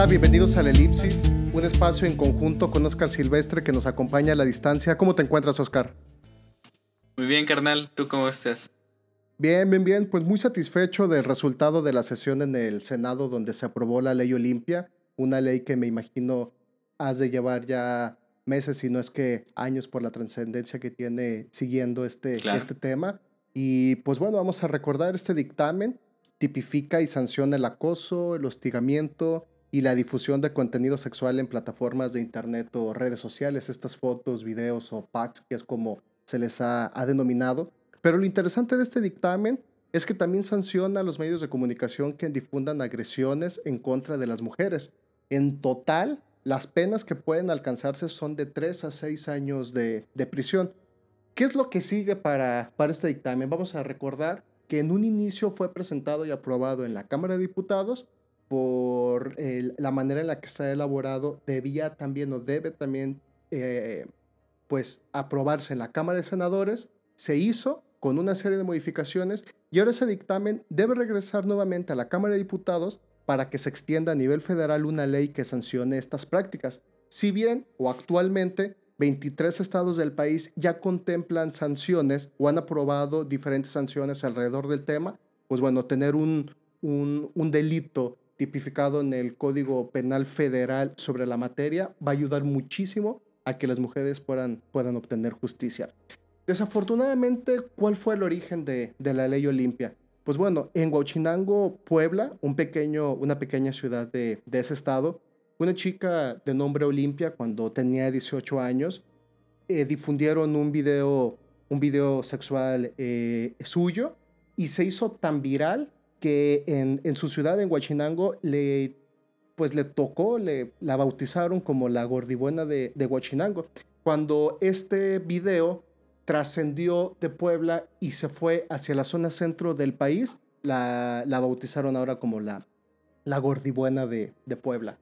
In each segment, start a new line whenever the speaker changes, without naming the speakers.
Hola, bienvenidos al Elipsis, un espacio en conjunto con Oscar Silvestre que nos acompaña a la distancia. ¿Cómo te encuentras, Oscar?
Muy bien, carnal. ¿Tú cómo estás?
Bien, bien, bien. Pues muy satisfecho del resultado de la sesión en el Senado donde se aprobó la ley Olimpia, una ley que me imagino has de llevar ya meses, si no es que años por la trascendencia que tiene siguiendo este, este tema. Y pues bueno, vamos a recordar este dictamen. Tipifica y sanciona el acoso, el hostigamiento, y la difusión de contenido sexual en plataformas de internet o redes sociales, estas fotos, videos o packs, que es como se les ha, denominado. Pero lo interesante de este dictamen es que también sanciona a los medios de comunicación que difundan agresiones en contra de las mujeres. En total, las penas que pueden alcanzarse son de 3 a 6 años de, de prisión. ¿Qué es lo que sigue para, para este dictamen? Vamos a recordar que en un inicio fue presentado y aprobado en la Cámara de Diputados, por la manera en la que está elaborado, debía también o debe también eh, pues aprobarse en la Cámara de Senadores. Se hizo con una serie de modificaciones y ahora ese dictamen debe regresar nuevamente a la Cámara de Diputados para que se extienda a nivel federal una ley que sancione estas prácticas. Si bien o actualmente 23 estados del país ya contemplan sanciones o han aprobado diferentes sanciones alrededor del tema, pues bueno, tener un, un, un delito tipificado en el Código Penal Federal sobre la materia va a ayudar muchísimo a que las mujeres puedan, puedan obtener justicia. Desafortunadamente, ¿cuál fue el origen de, de la ley Olimpia? Pues bueno, en Huachinango, Puebla, un pequeño, una pequeña ciudad de, de ese estado, una chica de nombre Olimpia, cuando tenía 18 años, eh, difundieron un video, un video sexual eh, suyo y se hizo tan viral que en, su ciudad, en Huachinango, le, pues le tocó, le, la bautizaron como la gordibuena de, de Huachinango. Cuando este video trascendió de Puebla y se fue hacia la zona centro del país, la, la bautizaron ahora como la, la gordibuena de, de Puebla.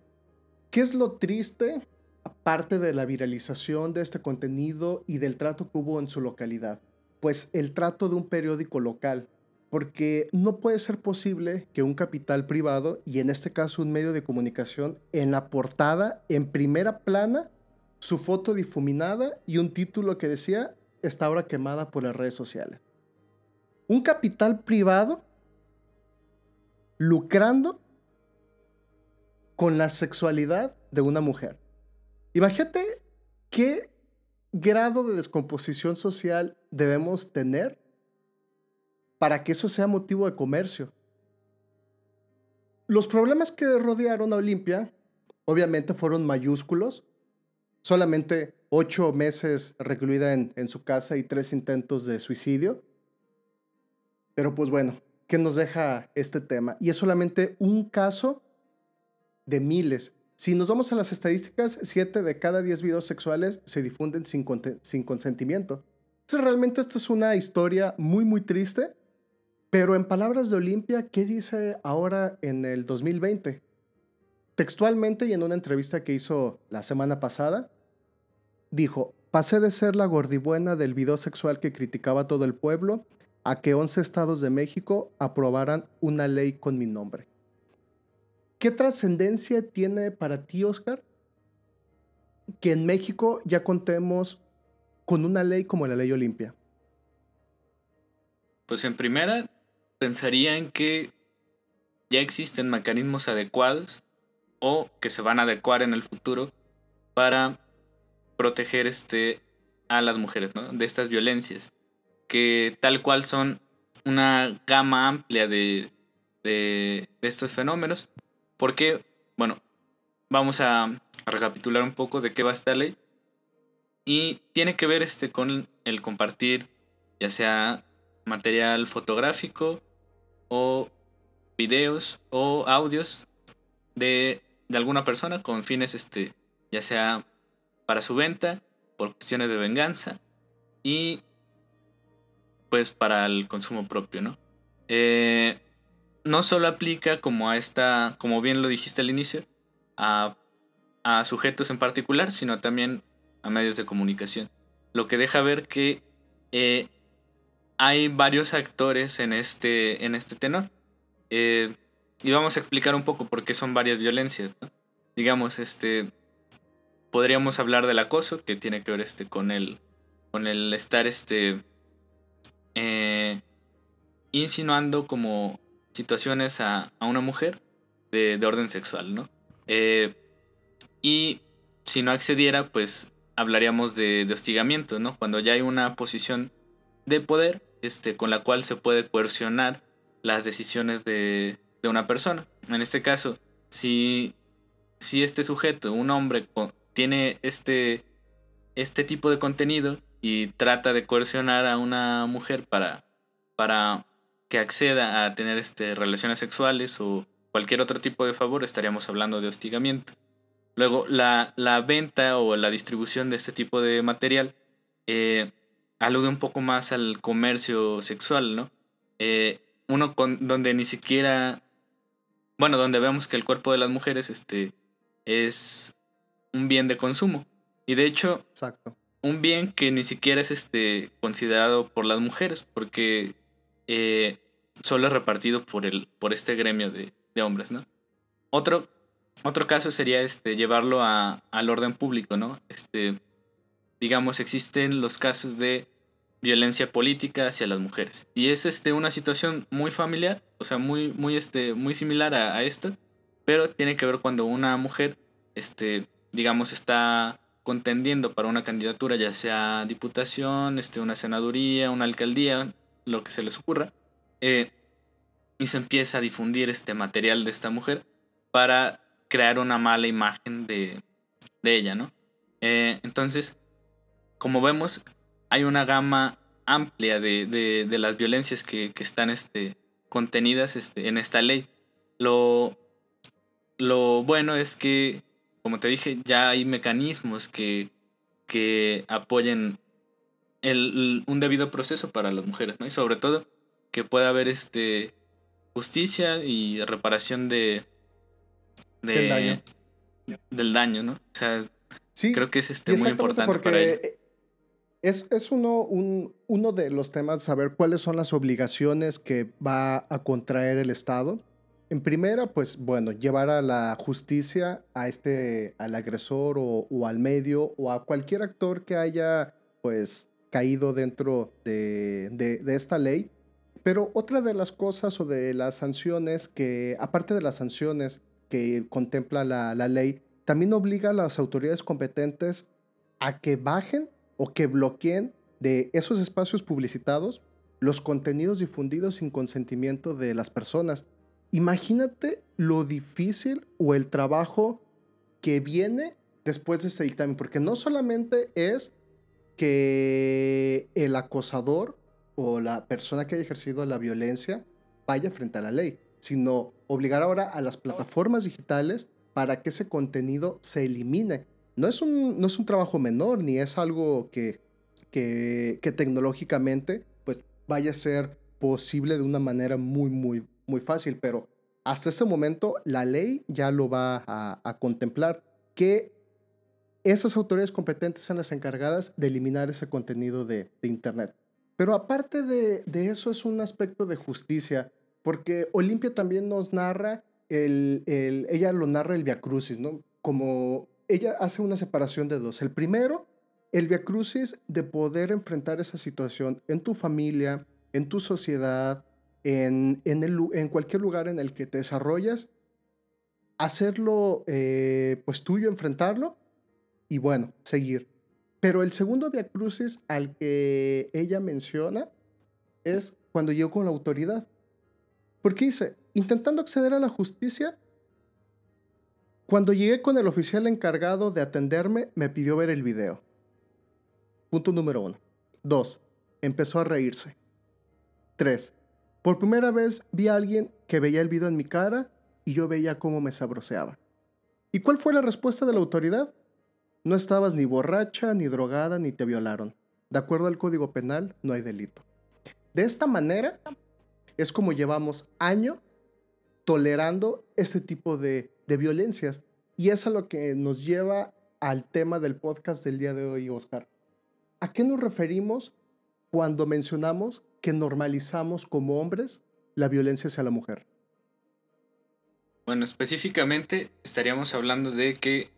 ¿Qué es lo triste? Aparte de la viralización de este contenido y del trato que hubo en su localidad. Pues el trato de un periódico local porque no puede ser posible que un capital privado, y en este caso un medio de comunicación, en la portada, en primera plana, su foto difuminada y un título que decía, está ahora quemada por las redes sociales. Un capital privado lucrando con la sexualidad de una mujer. Imagínate qué grado de descomposición social debemos tener para que eso sea motivo de comercio. Los problemas que rodearon a Olimpia, obviamente, fueron mayúsculos. Solamente ocho meses recluida en, su casa y tres intentos de suicidio. Pero pues bueno, ¿qué nos deja este tema? Y es solamente un caso de miles. Si nos vamos a las estadísticas, siete de cada diez videos sexuales se difunden sin, sin consentimiento. Entonces, realmente esta es una historia muy, muy triste pero en palabras de Olimpia, ¿qué dice ahora en el 2020? Textualmente y en una entrevista que hizo la semana pasada, dijo, pasé de ser la gordibuena del video sexual que criticaba todo el pueblo a que 11 estados de México aprobaran una ley con mi nombre. ¿Qué trascendencia tiene para ti, Oscar, que en México ya contemos con una ley como la ley Olimpia?
Pues en primera, pensaría en que ya existen mecanismos adecuados o que se van a adecuar en el futuro para proteger este, a las mujeres de estas violencias, que tal cual son una gama amplia de, de, estos fenómenos, porque, bueno, vamos a, a, recapitular un poco de qué va esta ley, y tiene que ver este, con el compartir ya sea material fotográfico o videos o audios de, de alguna persona con fines, este, ya sea para su venta, por cuestiones de venganza y pues para el consumo propio, ¿no? Eh, no solo aplica como a esta, como bien lo dijiste al inicio, a, a, sujetos en particular, sino también a medios de comunicación. Lo que deja ver que eh, hay varios actores en este, en este tenor. Eh, y vamos a explicar un poco por qué son varias violencias. digamos, este, podríamos hablar del acoso, que tiene que ver este, con, el, con el estar este, eh, insinuando como situaciones a, una mujer de, orden sexual, ¿no? Eh, y si no accediera, pues hablaríamos de, hostigamiento, ¿no? Cuando ya hay una posición de poder este, con la cual se puede coercionar las decisiones de, de una persona. En este caso, si, si este sujeto, un hombre, tiene este, este tipo de contenido y trata de coercionar a una mujer para, para que acceda a tener este, relaciones sexuales o cualquier otro tipo de favor, estaríamos hablando de hostigamiento. Luego, la, venta o la distribución de este tipo de material eh, alude un poco más al comercio sexual, ¿no? Eh, uno con, donde ni siquiera, bueno, donde vemos que el cuerpo de las mujeres este, es un bien de consumo. Y de hecho,
Exacto.
un bien que ni siquiera es este, considerado por las mujeres, porque eh, solo es repartido por, el, por este gremio de, hombres, ¿no? Otro, otro caso sería este, llevarlo a, al orden público, ¿no? Este, digamos, existen los casos de violencia política hacia las mujeres. Y es este, una situación muy familiar, o sea, muy, muy, este, muy similar a, a esto, pero tiene que ver cuando una mujer, este, digamos, está contendiendo para una candidatura, ya sea diputación, este, una senaduría, una alcaldía, lo que se les ocurra, eh, y se empieza a difundir este material de esta mujer para crear una mala imagen de, de ella, ¿no? Eh, entonces, como vemos, hay una gama amplia de, de, de las violencias que, que, están este, contenidas este, en esta ley. Lo, lo bueno es que, como te dije, ya hay mecanismos que, que apoyen el, un debido proceso para las mujeres, ¿no? Y sobre todo que pueda haber este justicia y reparación de,
del daño.
Del daño, ¿no? O sea,
sí,
creo que es este muy importante para
e, Es, es uno, un, uno de los temas saber cuáles son las obligaciones que va a contraer el Estado. En primera, pues bueno, llevar a la justicia a este, al agresor o, al medio o a cualquier actor que haya pues caído dentro de, de, esta ley. Pero otra de las cosas o de las sanciones que, aparte de las sanciones que contempla la, la ley, también obliga a las autoridades competentes a que bajen o que bloqueen de esos espacios publicitados los contenidos difundidos sin consentimiento de las personas. Imagínate lo difícil o el trabajo que viene después de ese dictamen, porque no solamente es que el acosador o la persona que haya ejercido la violencia vaya frente a la ley, sino obligar ahora a las plataformas digitales para que ese contenido se elimine. No es un, no es un trabajo menor, ni es algo que, que, tecnológicamente pues, vaya a ser posible de una manera muy, muy, muy fácil, pero hasta ese momento la ley ya lo va a, contemplar. que esas autoridades competentes son las encargadas de eliminar ese contenido de, Internet. Pero aparte de, eso es un aspecto de justicia, porque Olimpia también nos narra, el, ella lo narra el Via Crucis, ¿no? Como ella hace una separación de dos. El primero, el Via Crucis de poder enfrentar esa situación en tu familia, en tu sociedad, en, en, el, en cualquier lugar en el que te desarrollas, hacerlo eh, pues tuyo, enfrentarlo y bueno, seguir. Pero el segundo Via Crucis al que ella menciona es cuando llegó con la autoridad. Porque dice, intentando acceder a la justicia, cuando llegué con el oficial encargado de atenderme, me pidió ver el video. Punto número uno. Dos, empezó a reírse. Tres, por primera vez vi a alguien que veía el video en mi cara y yo veía cómo me sabroseaba. ¿Y cuál fue la respuesta de la autoridad? No estabas ni borracha, ni drogada, ni te violaron. De acuerdo al Código Penal, no hay delito. De esta manera es como llevamos año tolerando este tipo de, violencias. Y es a lo que nos lleva al tema del podcast del día de hoy, Oscar. ¿A qué nos referimos cuando mencionamos que normalizamos como hombres la violencia hacia la mujer?
Bueno, específicamente estaríamos hablando de que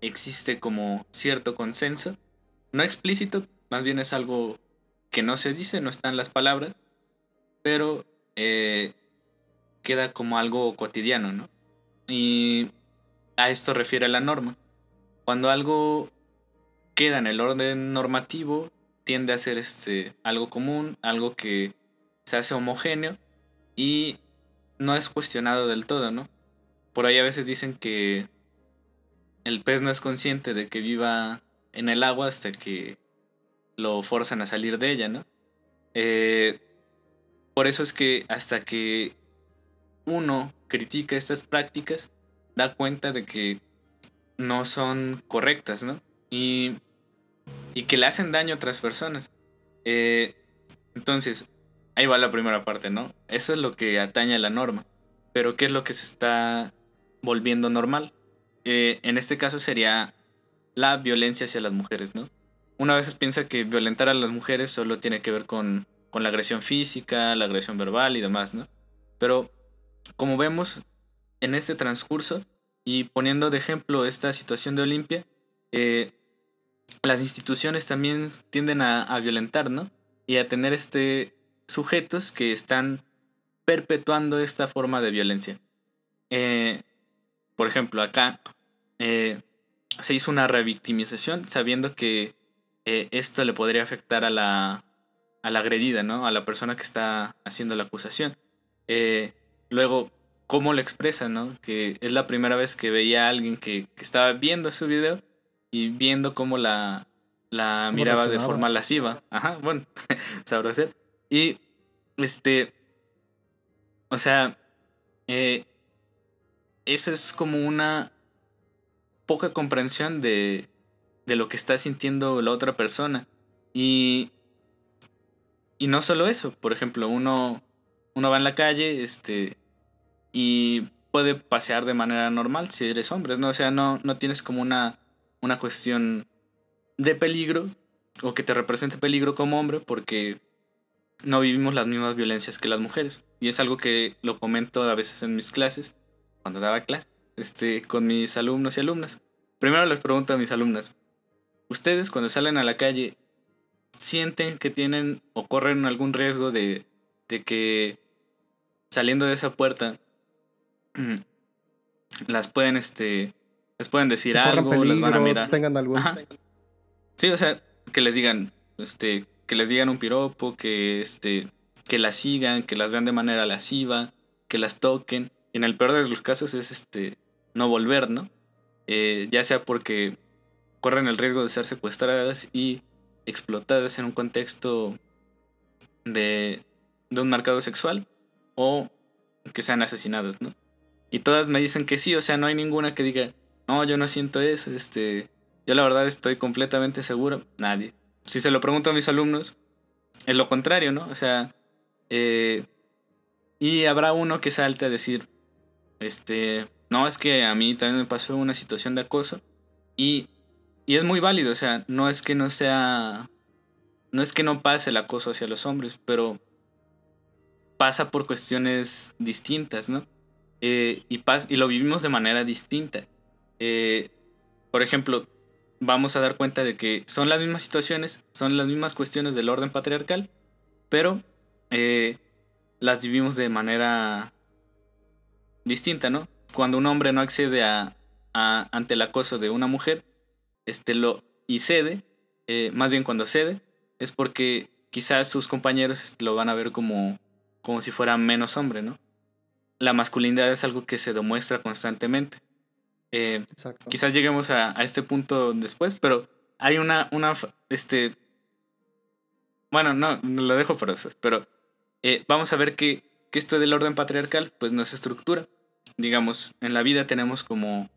existe como cierto consenso, no explícito, más bien es algo que no se dice, no están las palabras, pero eh, queda como algo cotidiano, ¿no? Y a esto refiere la norma. Cuando algo queda en el orden normativo, tiende a ser este, algo común, algo que se hace homogéneo y no es cuestionado del todo, ¿no? Por ahí a veces dicen que el pez no es consciente de que viva en el agua hasta que lo forzan a salir de ella, ¿no? Eh, por eso es que hasta que uno critica estas prácticas, da cuenta de que no son correctas, ¿no? Y, y que le hacen daño a otras personas. Eh, entonces, ahí va la primera parte, ¿no? Eso es lo que atañe a la norma. Pero ¿qué es lo que se está volviendo normal? Eh, en este caso sería la violencia hacia las mujeres, ¿no? Una vez piensa que violentar a las mujeres solo tiene que ver con, con la agresión física, la agresión verbal y demás, ¿no? Pero como vemos en este transcurso, y poniendo de ejemplo esta situación de Olimpia, eh, las instituciones también tienden a, violentar, ¿no? Y a tener este sujetos que están perpetuando esta forma de violencia. Eh, por ejemplo, acá eh, se hizo una revictimización sabiendo que esto le podría afectar a la, a la agredida, ¿no? A la persona que está haciendo la acusación. Luego, cómo lo expresa, ¿no? Que es la primera vez que veía a alguien que, estaba viendo su video y viendo cómo la, la miraba de forma lasciva. Ajá, bueno, sabrá hacer. Y, este, o sea, eh, eso es como una poca comprensión de, de lo que está sintiendo la otra persona. Y, y no solo eso, por ejemplo, uno, uno va en la calle, este, y puede pasear de manera normal si eres hombre, ¿no? O sea, no, no tienes como una, una cuestión de peligro o que te represente peligro como hombre porque no vivimos las mismas violencias que las mujeres. Y es algo que lo comento a veces en mis clases, cuando daba clase, este, con mis alumnos y alumnas. Primero les pregunto a mis alumnas, ¿ustedes cuando salen a la calle sienten que tienen o corren algún riesgo de, de que saliendo de esa puerta las pueden, este, les pueden decir algo, les van a mirar.
Tengan algo.
Sí, o sea, que les digan, este, que les digan un piropo, que, este, que las sigan, que las vean de manera lasciva, que las toquen. Y en el peor de los casos es, este, no volver, ¿no? Eh, ya sea porque corren el riesgo de ser secuestradas y explotadas en un contexto de, de un mercado sexual o que sean asesinadas, ¿no? Y todas me dicen que sí, o sea, no hay ninguna que diga, no, yo no siento eso, este, yo la verdad estoy completamente seguro, nadie. Si se lo pregunto a mis alumnos, es lo contrario, ¿no? O sea, eh, y habrá uno que salte a decir, este, no, es que a mí también me pasó una situación de acoso y, y es muy válido, o sea, no es que no sea, no es que no pase el acoso hacia los hombres, pero pasa por cuestiones distintas, ¿no? Eh, y, y lo vivimos de manera distinta. Eh, por ejemplo, vamos a dar cuenta de que son las mismas situaciones, son las mismas cuestiones del orden patriarcal, pero eh, las vivimos de manera distinta, ¿no? Cuando un hombre no accede a, ante el acoso de una mujer, este lo y cede, más bien cuando cede, es porque quizás sus compañeros este, lo van a ver como, como si fuera menos hombre, ¿no? la masculinidad es algo que se demuestra constantemente. Eh, quizás lleguemos a, este punto después, pero hay una, una, este, bueno, no, lo dejo para después, pero eh, vamos a ver que, que, esto del orden patriarcal, pues no es estructura. Digamos, en la vida tenemos como,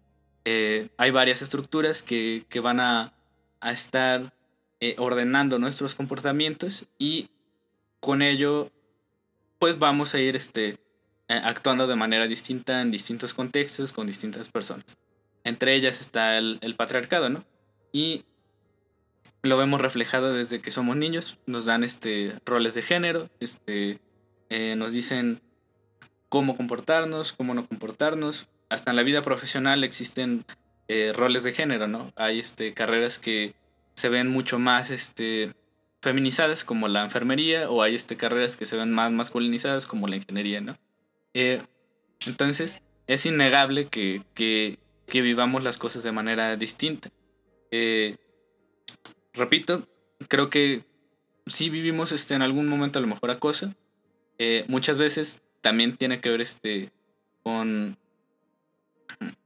eh, hay varias estructuras que, que van a, a estar ordenando nuestros comportamientos y con ello, pues vamos a ir, este, eh, actuando de manera distinta en distintos contextos con distintas personas. Entre ellas está el, patriarcado, ¿no? Y lo vemos reflejado desde que somos niños, nos dan este, roles de género, este, eh, nos dicen cómo comportarnos, cómo no comportarnos. Hasta en la vida profesional existen eh, roles de género, ¿no? Hay este, carreras que se ven mucho más este, feminizadas como la enfermería o hay este, carreras que se ven más masculinizadas como la ingeniería, ¿no? Eh, entonces, es innegable que, que, que, vivamos las cosas de manera distinta. Eh, repito, creo que sí vivimos este, en algún momento a lo mejor acoso. Eh, muchas veces también tiene que ver este, con,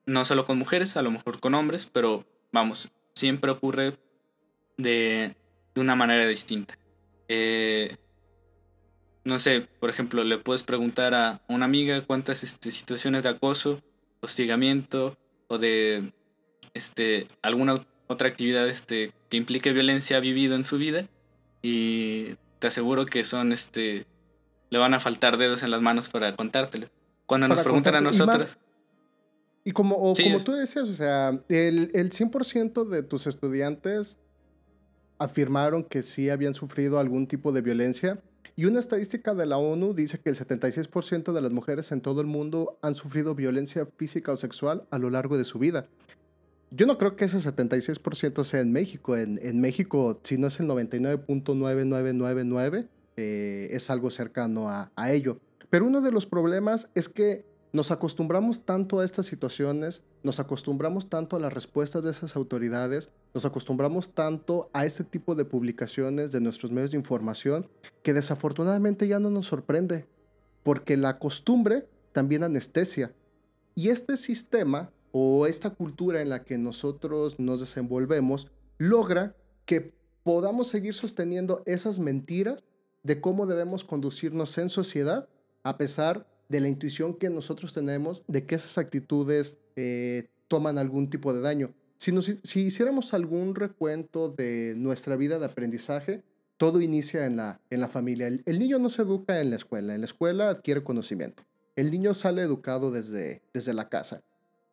no solo con mujeres, a lo mejor con hombres, pero vamos, siempre ocurre de, de una manera distinta. Eh, no sé, por ejemplo, le puedes preguntar a una amiga cuántas este, situaciones de acoso, hostigamiento o de este, alguna otra actividad este, que implique violencia ha vivido en su vida y te aseguro que son, este, le van a faltar dedos en las manos para contártelo. Cuando nos preguntan a nosotros...
Y, como, como tú decías, o sea, el, el 100% de tus estudiantes afirmaron que sí habían sufrido algún tipo de violencia. Y una estadística de la ONU dice que el 76% de las mujeres en todo el mundo han sufrido violencia física o sexual a lo largo de su vida. Yo no creo que ese 76% sea en México. En, en, México, si no es el 99.9999, eh, es algo cercano a, a ello. Pero uno de los problemas es que nos acostumbramos tanto a estas situaciones, nos acostumbramos tanto a las respuestas de esas autoridades, nos acostumbramos tanto a este tipo de publicaciones de nuestros medios de información, que desafortunadamente ya no nos sorprende, porque la costumbre también anestesia. Y este sistema o esta cultura en la que nosotros nos desenvolvemos logra que podamos seguir sosteniendo esas mentiras de cómo debemos conducirnos en sociedad a pesar de la intuición que nosotros tenemos de que esas actitudes eh, toman algún tipo de daño. Si, si hiciéramos algún recuento de nuestra vida de aprendizaje, todo inicia en la, en la familia. El, el, niño no se educa en la escuela, en la escuela adquiere conocimiento. El niño sale educado desde, desde la casa.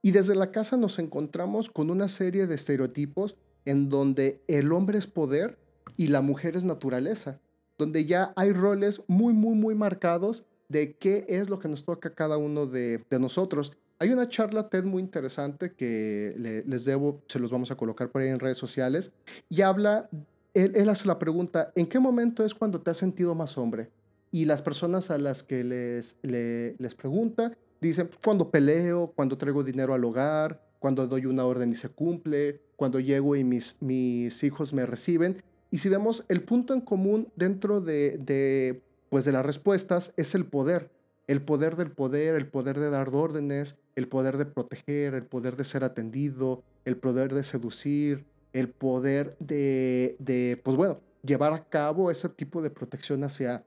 Y desde la casa nos encontramos con una serie de estereotipos en donde el hombre es poder y la mujer es naturaleza, donde ya hay roles muy, muy, muy marcados de qué es lo que nos toca a cada uno de, nosotros. Hay una charla TED muy interesante que les debo, se los vamos a colocar por ahí en redes sociales, y habla, él, hace la pregunta, ¿en qué momento es cuando te has sentido más hombre? Y las personas a las que les, les pregunta Dicen, cuando peleo, cuando traigo dinero al hogar, cuando doy una orden y se cumple, cuando llego y mis, mis hijos me reciben. Y si vemos el punto en común dentro de, de, pues de las respuestas es el poder. El poder del poder, el poder de dar órdenes, el poder de proteger, el poder de ser atendido, el poder de seducir, el poder de, de pues bueno, llevar a cabo ese tipo de protección hacia,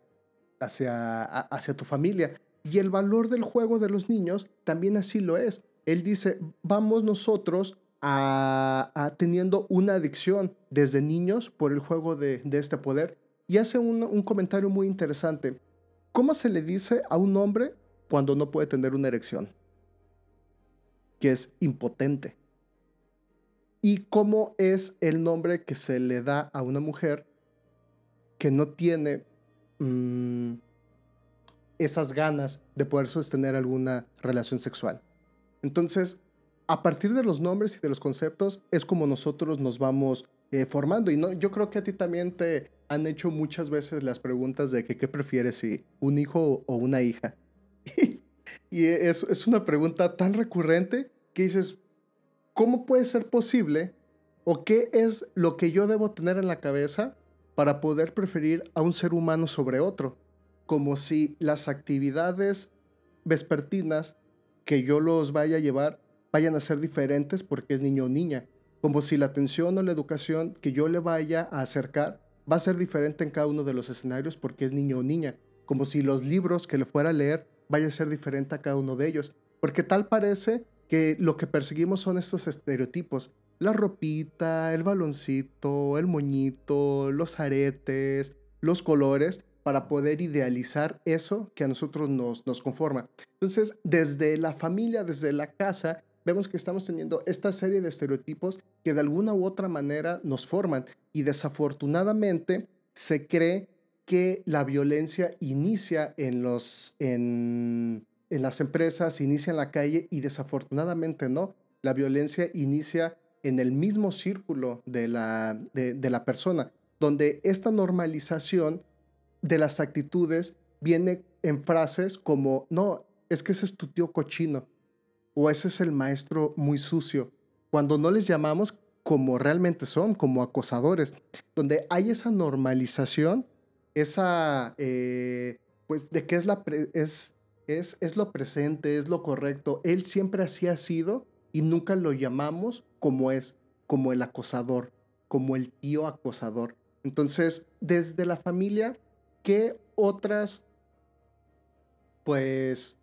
hacia, hacia tu familia. Y el valor del juego de los niños también así lo es. Él dice, vamos nosotros a, teniendo una adicción desde niños por el juego de, este poder. Y hace un, comentario muy interesante. ¿Cómo se le dice a un hombre cuando no puede tener una erección? Que es impotente. ¿Y cómo es el nombre que se le da a una mujer que no tiene... Mmm, esas ganas de poder sostener alguna relación sexual. Entonces, a partir de los nombres y de los conceptos es como nosotros nos vamos eh, formando. Y no, yo creo que a ti también te han hecho muchas veces las preguntas de qué prefieres, si un hijo o una hija. y es, es una pregunta tan recurrente que dices, ¿cómo puede ser posible o qué es lo que yo debo tener en la cabeza para poder preferir a un ser humano sobre otro? como si las actividades vespertinas que yo los vaya a llevar vayan a ser diferentes porque es niño o niña, como si la atención o la educación que yo le vaya a acercar va a ser diferente en cada uno de los escenarios porque es niño o niña, como si los libros que le fuera a leer vaya a ser diferente a cada uno de ellos, porque tal parece que lo que perseguimos son estos estereotipos, la ropita, el baloncito, el moñito, los aretes, los colores, para poder idealizar eso que a nosotros nos, nos conforma. Entonces, desde la familia, desde la casa, vemos que estamos teniendo esta serie de estereotipos que de alguna u otra manera nos forman y desafortunadamente se cree que la violencia inicia en los, en, en las empresas, inicia en la calle y desafortunadamente no. La violencia inicia en el mismo círculo de la, de, la persona, donde esta normalización de las actitudes viene en frases como, no, es que ese es tu tío cochino o ese es el maestro muy sucio, cuando no les llamamos como realmente son, como acosadores, donde hay esa normalización, esa, eh, pues, de que es, la es, es, es lo presente, es lo correcto. Él siempre así ha sido y nunca lo llamamos como es, como el acosador, como el tío acosador. Entonces, desde la familia, ¿qué otras, pues,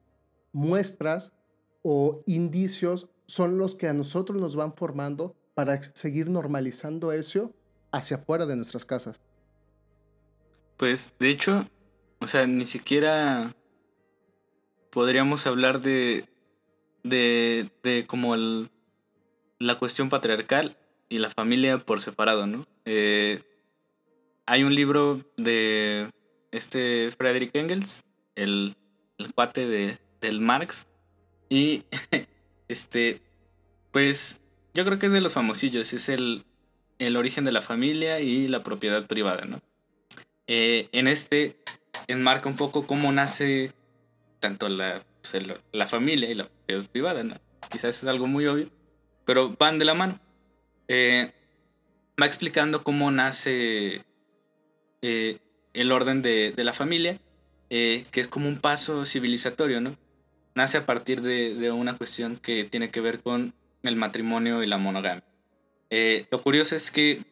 muestras o indicios son los que a nosotros nos van formando para seguir normalizando eso hacia afuera de nuestras casas?
Pues, de hecho, o sea, ni siquiera podríamos hablar de, de, de como el, la cuestión patriarcal y la familia por separado, ¿no? Eh, hay un libro de este Frederick Engels, el, el cuate de, del Marx, y este, pues yo creo que es de los famosillos, es el, el origen de la familia y la propiedad privada, ¿no? Eh, en este enmarca un poco cómo nace tanto la, pues, la familia y la propiedad privada, ¿no? Quizás es algo muy obvio, pero van de la mano. Eh, va explicando cómo nace eh, el orden de, la familia, que es como un paso civilizatorio, ¿no? Nace a partir de, de, una cuestión que tiene que ver con el matrimonio y la monogamia. lo curioso es que,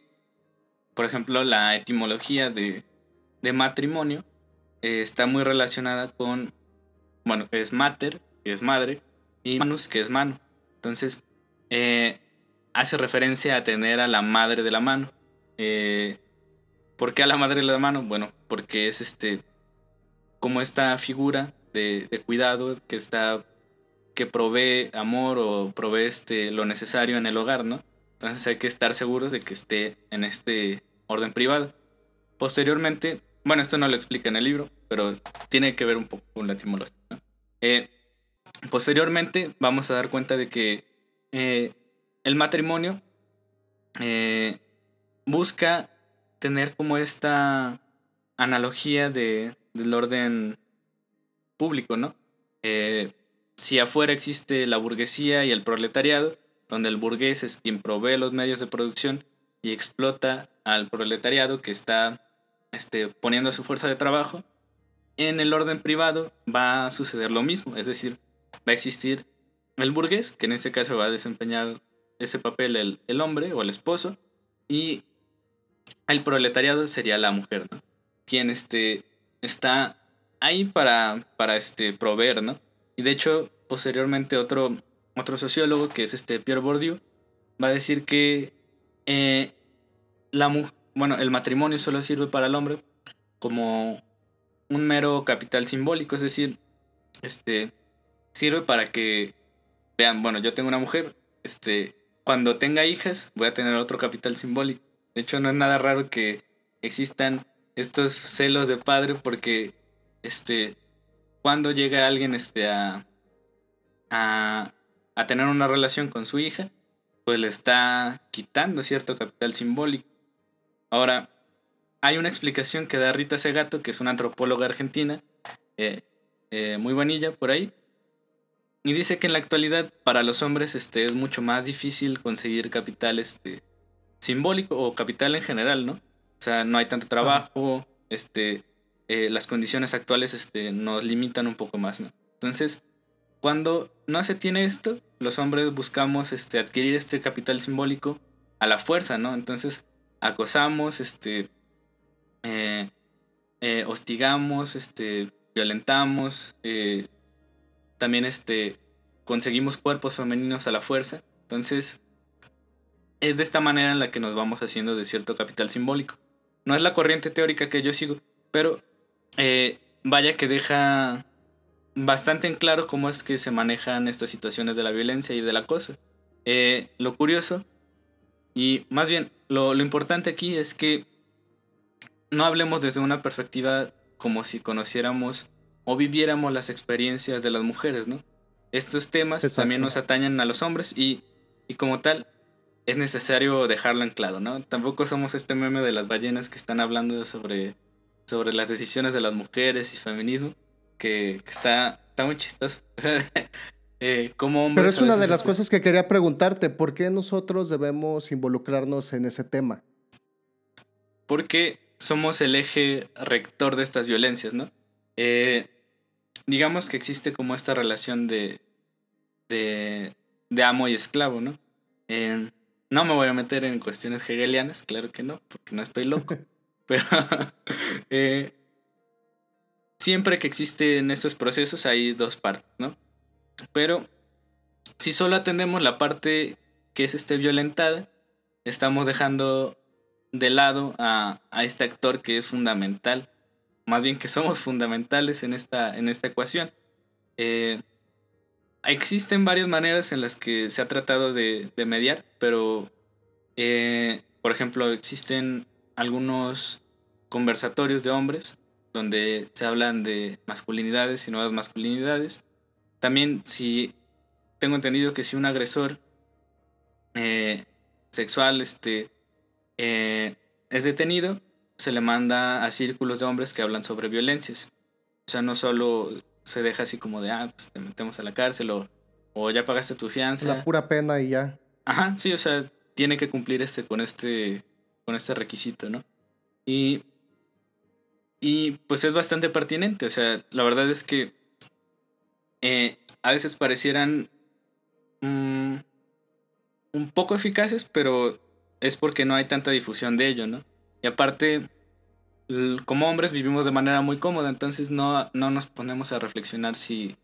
por ejemplo, la etimología de, de matrimonio eh, está muy relacionada con, bueno, es mater, que es madre, y manus, que es mano. Entonces, eh, hace referencia a tener a la madre de la mano. Eh, ¿Por qué a la madre de la mano? Bueno, porque es este, como esta figura de cuidado que está, que provee amor o provee este, lo necesario en el hogar, ¿no? Entonces hay que estar seguros de que esté en este orden privado. Posteriormente, bueno, esto no lo explica en el libro, pero tiene que ver un poco con la etimología. Eh, posteriormente vamos a dar cuenta de que eh, el matrimonio eh, busca tener como esta analogía de, del orden público, ¿no? Si afuera existe la burguesía y el proletariado, donde el burgués es quien provee los medios de producción y explota al proletariado que está este, poniendo su fuerza de trabajo, en el orden privado va a suceder lo mismo, es decir, va a existir el burgués, que en este caso va a desempeñar ese papel el, hombre o el esposo, y el proletariado sería la mujer, ¿no? Quien este, está ahí para, para este, proveer, ¿no? Y de hecho, posteriormente otro, otro sociólogo, que es este Pierre Bourdieu, va a decir que eh, la, bueno, el matrimonio solo sirve para el hombre como un mero capital simbólico, es decir, este sirve para que vean, bueno, yo tengo una mujer, este, cuando tenga hijas voy a tener otro capital simbólico. De hecho, no es nada raro que existan estos celos de padre porque este cuando llega alguien este a, a a tener una relación con su hija, pues le está quitando cierto capital simbólico. Ahora, hay una explicación que da Rita Segato, que es una antropóloga argentina, eh, eh, muy vanilla por ahí, y dice que en la actualidad para los hombres este, es mucho más difícil conseguir capital este, simbólico o capital en general, ¿no? O sea, no hay tanto trabajo, este, eh, las condiciones actuales este, nos limitan un poco más, ¿no? Entonces, cuando no se tiene esto, los hombres buscamos este, adquirir este capital simbólico a la fuerza, ¿no? Entonces, acosamos, este, eh, eh, hostigamos, este, violentamos, también este, conseguimos cuerpos femeninos a la fuerza. Entonces, es de esta manera en la que nos vamos haciendo de cierto capital simbólico. No es la corriente teórica que yo sigo, pero vaya que deja bastante en claro cómo es que se manejan estas situaciones de la violencia y del acoso. lo curioso, y más bien lo, importante aquí es que no hablemos desde una perspectiva como si conociéramos o viviéramos las experiencias de las mujeres, ¿no? Estos temas también nos atañen a los hombres y, y como tal, es necesario dejarlo en claro, ¿no? Tampoco somos este meme de las ballenas que están hablando sobre, sobre las decisiones de las mujeres y feminismo, que, está, está muy chistoso. eh, como
Pero es una de las cosas que quería preguntarte, ¿por qué nosotros debemos involucrarnos en ese tema?
Porque somos el eje rector de estas violencias, ¿no? Eh, digamos que existe como esta relación de, de, de amo y esclavo, ¿no? No me voy a meter en cuestiones hegelianas, claro que no, porque no estoy loco. Pero eh, siempre que existen estos procesos hay dos partes, ¿no? Pero si solo atendemos la parte que es este violentada, estamos dejando de lado a, a, este actor que es fundamental, más bien que somos fundamentales en esta, en esta ecuación. Eh, existen varias maneras en las que se ha tratado de, mediar, pero, eh, por ejemplo, existen algunos conversatorios de hombres donde se hablan de masculinidades y nuevas masculinidades. También si tengo entendido que si un agresor eh, sexual este, eh, es detenido, se le manda a círculos de hombres que hablan sobre violencias. O sea, no solo se deja así como de, ah, pues te metemos a la cárcel o, o ya pagaste tu fianza.
La pura pena y ya.
Ajá, sí, o sea, tiene que cumplir este con este con este requisito, ¿no? Y y pues es bastante pertinente, o sea, la verdad es que eh, a veces parecieran mm, un poco eficaces, pero es porque no hay tanta difusión de ello, ¿no? Y aparte, como hombres vivimos de manera muy cómoda, entonces no, no nos ponemos a reflexionar si,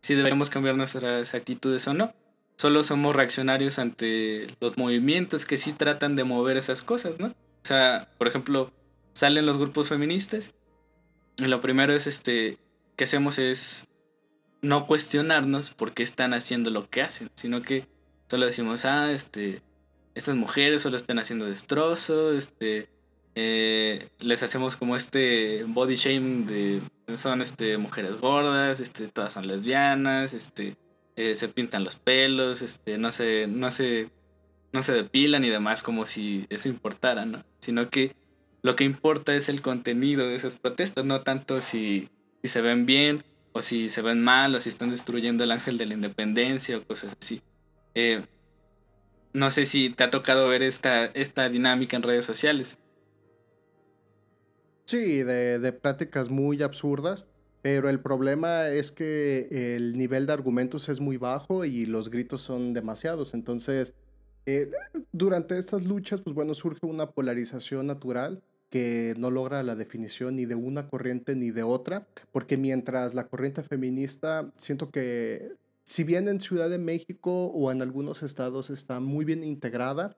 si deberíamos cambiar nuestras actitudes o no. Solo somos reaccionarios ante los movimientos que sí tratan de mover esas cosas, ¿no? O sea, por ejemplo, salen los grupos feministas y lo primero es este que hacemos es no cuestionarnos por qué están haciendo lo que hacen, sino que solo decimos, ah, este, estas mujeres solo están haciendo destrozo, este, eh, les hacemos como este body shaming de son este mujeres gordas, este todas son lesbianas, este eh, se pintan los pelos, este no se no se no se depilan y demás como si eso importara, ¿no? Sino que lo que importa es el contenido de esas protestas, no tanto si, se ven bien o si se ven mal o si están destruyendo el ángel de la independencia o cosas así. Eh, no sé si te ha tocado ver esta, esta dinámica en redes sociales.
Sí, de prácticas muy absurdas, pero el problema es que el nivel de argumentos es muy bajo y los gritos son demasiados. Entonces, eh, durante estas luchas, pues bueno, surge una polarización natural que no logra la definición ni de una corriente ni de otra, porque mientras la corriente feminista, siento que si bien en Ciudad de México o en algunos estados está muy bien integrada,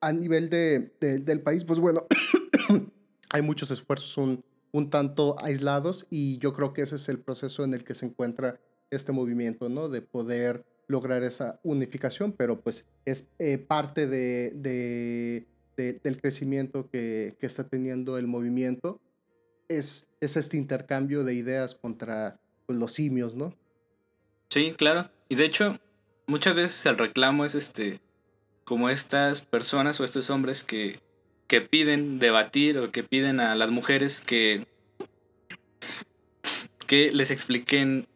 a nivel de, del país, pues bueno, hay muchos esfuerzos un, un tanto aislados y yo creo que ese es el proceso en el que se encuentra este movimiento, ¿no? De poder lograr esa unificación, pero pues es eh, parte de, de, del crecimiento que, que, está teniendo el movimiento, es, es este intercambio de ideas contra pues, los simios, ¿no?
Sí, claro. Y de hecho, muchas veces el reclamo es este, como estas personas o estos hombres que que piden debatir o que piden a las mujeres que, que les expliquen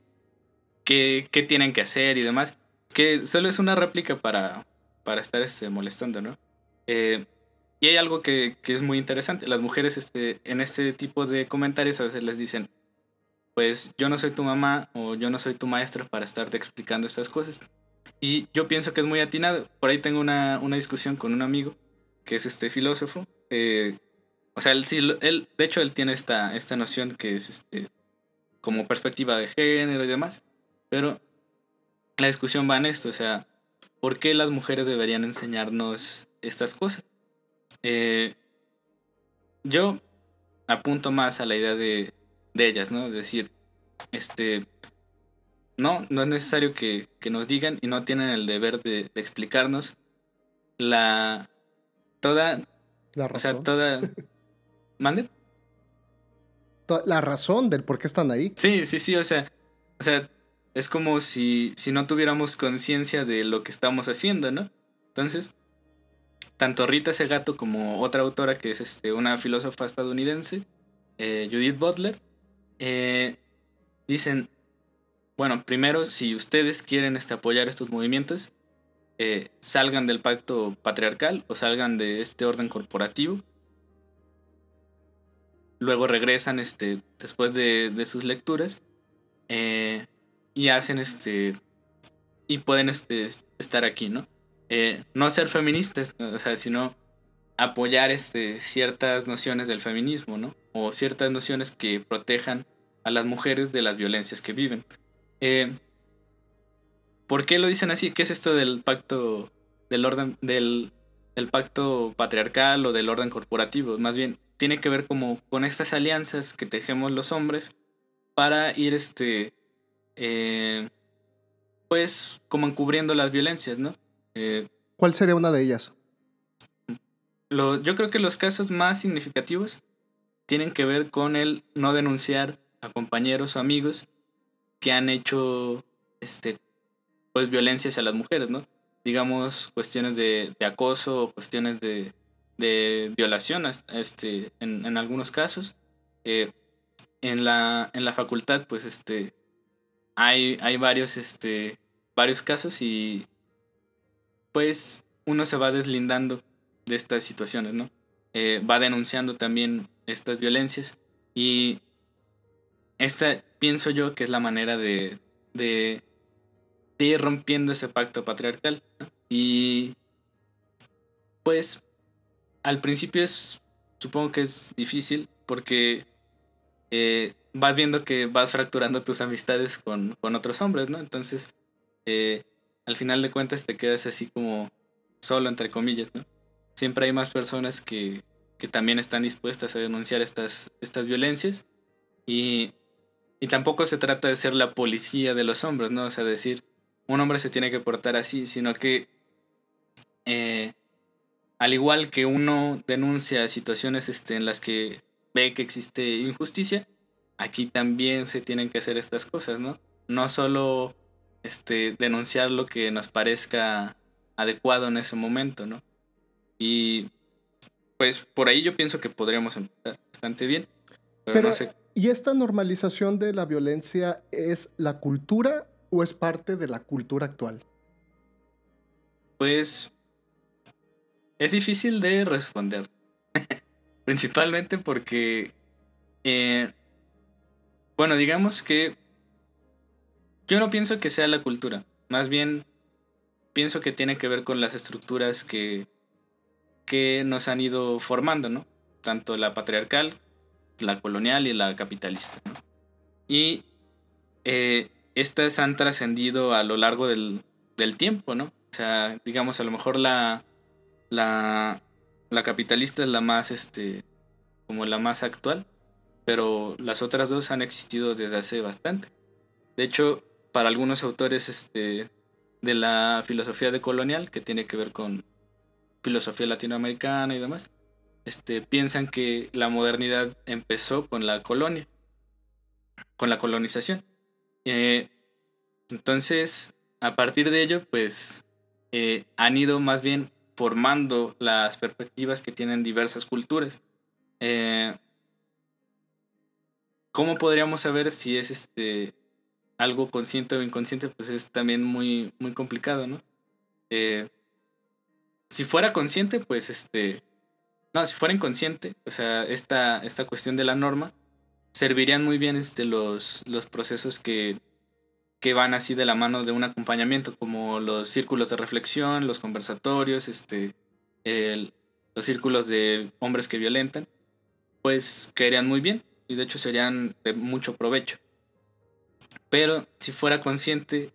qué, qué tienen que hacer y demás. Que solo es una réplica para, para estar este, molestando, ¿no? Eh, y hay algo que, que, es muy interesante. Las mujeres este, en este tipo de comentarios a veces les dicen, pues yo no soy tu mamá o yo no soy tu maestra para estarte explicando estas cosas. Y yo pienso que es muy atinado. Por ahí tengo una, una discusión con un amigo que es este filósofo. Eh, o sea, él, él, de hecho, él tiene esta, esta noción que es este, como perspectiva de género y demás. Pero la discusión va en esto, o sea, ¿por qué las mujeres deberían enseñarnos estas cosas? Eh, yo apunto más a la idea de, de, ellas, ¿no? Es decir, este, no, no es necesario que, que nos digan y no tienen el deber de, de explicarnos la, toda.
La
razón. O sea, toda. ¿Mande?
la razón del por qué están ahí.
Sí, sí, sí, o sea, o sea, es como si, si no tuviéramos conciencia de lo que estamos haciendo, ¿no? Entonces, tanto Rita Segato como otra autora que es este, una filósofa estadounidense, eh, Judith Butler, eh, dicen, bueno, primero, si ustedes quieren este, apoyar estos movimientos, eh, salgan del pacto patriarcal o salgan de este orden corporativo. Luego regresan este, después de, de sus lecturas y hacen este y pueden este, estar aquí, ¿no? Eh, no ser feministas, o sea, sino apoyar este, ciertas nociones del feminismo, ¿no? O ciertas nociones que protejan a las mujeres de las violencias que viven. Eh, ¿Por qué lo dicen así? ¿Qué es esto del pacto del orden del, del, pacto patriarcal o del orden corporativo? Más bien tiene que ver como con estas alianzas que tejemos los hombres para ir este eh, pues como encubriendo las violencias, ¿no?
Eh, ¿Cuál sería una de ellas?
yo creo que los casos más significativos tienen que ver con el no denunciar a compañeros o amigos que han hecho este pues violencias a las mujeres, ¿no? Digamos, cuestiones de, acoso o cuestiones de, de violación este, en, algunos casos. Eh, en, la, en la facultad, pues este, hay, hay varios, este, varios casos y pues uno se va deslindando de estas situaciones, ¿no? Eh, va denunciando también estas violencias y esta pienso yo que es la manera de, de, ir rompiendo ese pacto patriarcal. Y pues al principio es, supongo que es difícil porque eh, vas viendo que vas fracturando tus amistades con, otros hombres, ¿no? Entonces, eh, al final de cuentas te quedas así como solo, entre comillas, ¿no? Siempre hay más personas que, también están dispuestas a denunciar estas, estas violencias y, tampoco se trata de ser la policía de los hombres, ¿no? O sea, decir, un hombre se tiene que portar así, sino que eh, al igual que uno denuncia situaciones este, en las que ve que existe injusticia, aquí también se tienen que hacer estas cosas, ¿no? No solo este, denunciar lo que nos parezca adecuado en ese momento, ¿no? Y pues por ahí yo pienso que podríamos empezar bastante bien. Pero, no sé.
¿Y esta normalización de la violencia es la cultura o es parte de la cultura actual?
Pues es difícil de responder. Principalmente porque eh, bueno, digamos que yo no pienso que sea la cultura, más bien pienso que tiene que ver con las estructuras que, que nos han ido formando, ¿no? Tanto la patriarcal, la colonial y la capitalista. ¿no? Y eh, estas han trascendido a lo largo del, del, tiempo, ¿no? O sea, digamos, a lo mejor la, la, capitalista es la más, este, como la más actual, pero las otras dos han existido desde hace bastante. De hecho, para algunos autores este, de la filosofía decolonial, que tiene que ver con filosofía latinoamericana y demás, este, piensan que la modernidad empezó con la colonia, con la colonización. Eh, entonces, a partir de ello, pues eh, han ido más bien formando las perspectivas que tienen diversas culturas. Eh, ¿Cómo podríamos saber si es este algo consciente o inconsciente? Pues es también muy, muy complicado, ¿no? Si fuera consciente, pues este. No, si fuera inconsciente, o sea, esta, esta cuestión de la norma, servirían muy bien este, los, los procesos que, que van así de la mano de un acompañamiento, como los círculos de reflexión, los conversatorios, este, los círculos de hombres que violentan, pues caerían muy bien y de hecho serían de mucho provecho. Pero si fuera consciente,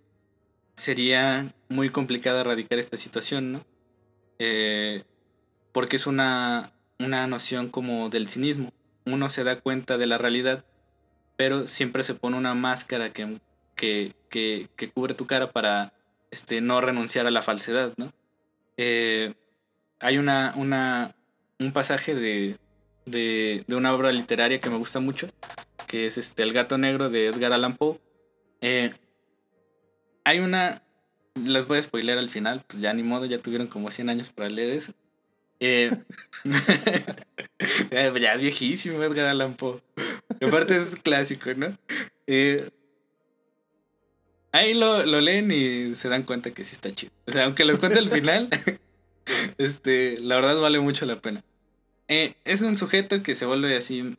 sería muy complicado erradicar esta situación, ¿no? Eh, porque es una, una noción como del cinismo. Uno se da cuenta de la realidad, pero siempre se pone una máscara que, que, cubre tu cara para este, no renunciar a la falsedad, ¿no? Eh, hay una, una, un pasaje de, de, una obra literaria que me gusta mucho, que es este El gato negro de Edgar Allan Poe. Eh, hay una, les voy a spoiler al final, pues ya ni modo, ya tuvieron como 100 años para leer eso. Eh, ya es viejísimo Edgar Allan Poe. Aparte es clásico, ¿no? Eh, ahí lo, lo, leen y se dan cuenta que sí está chido. O sea, aunque les cuente el final, este, la verdad vale mucho la pena. Eh, es un sujeto que se vuelve así,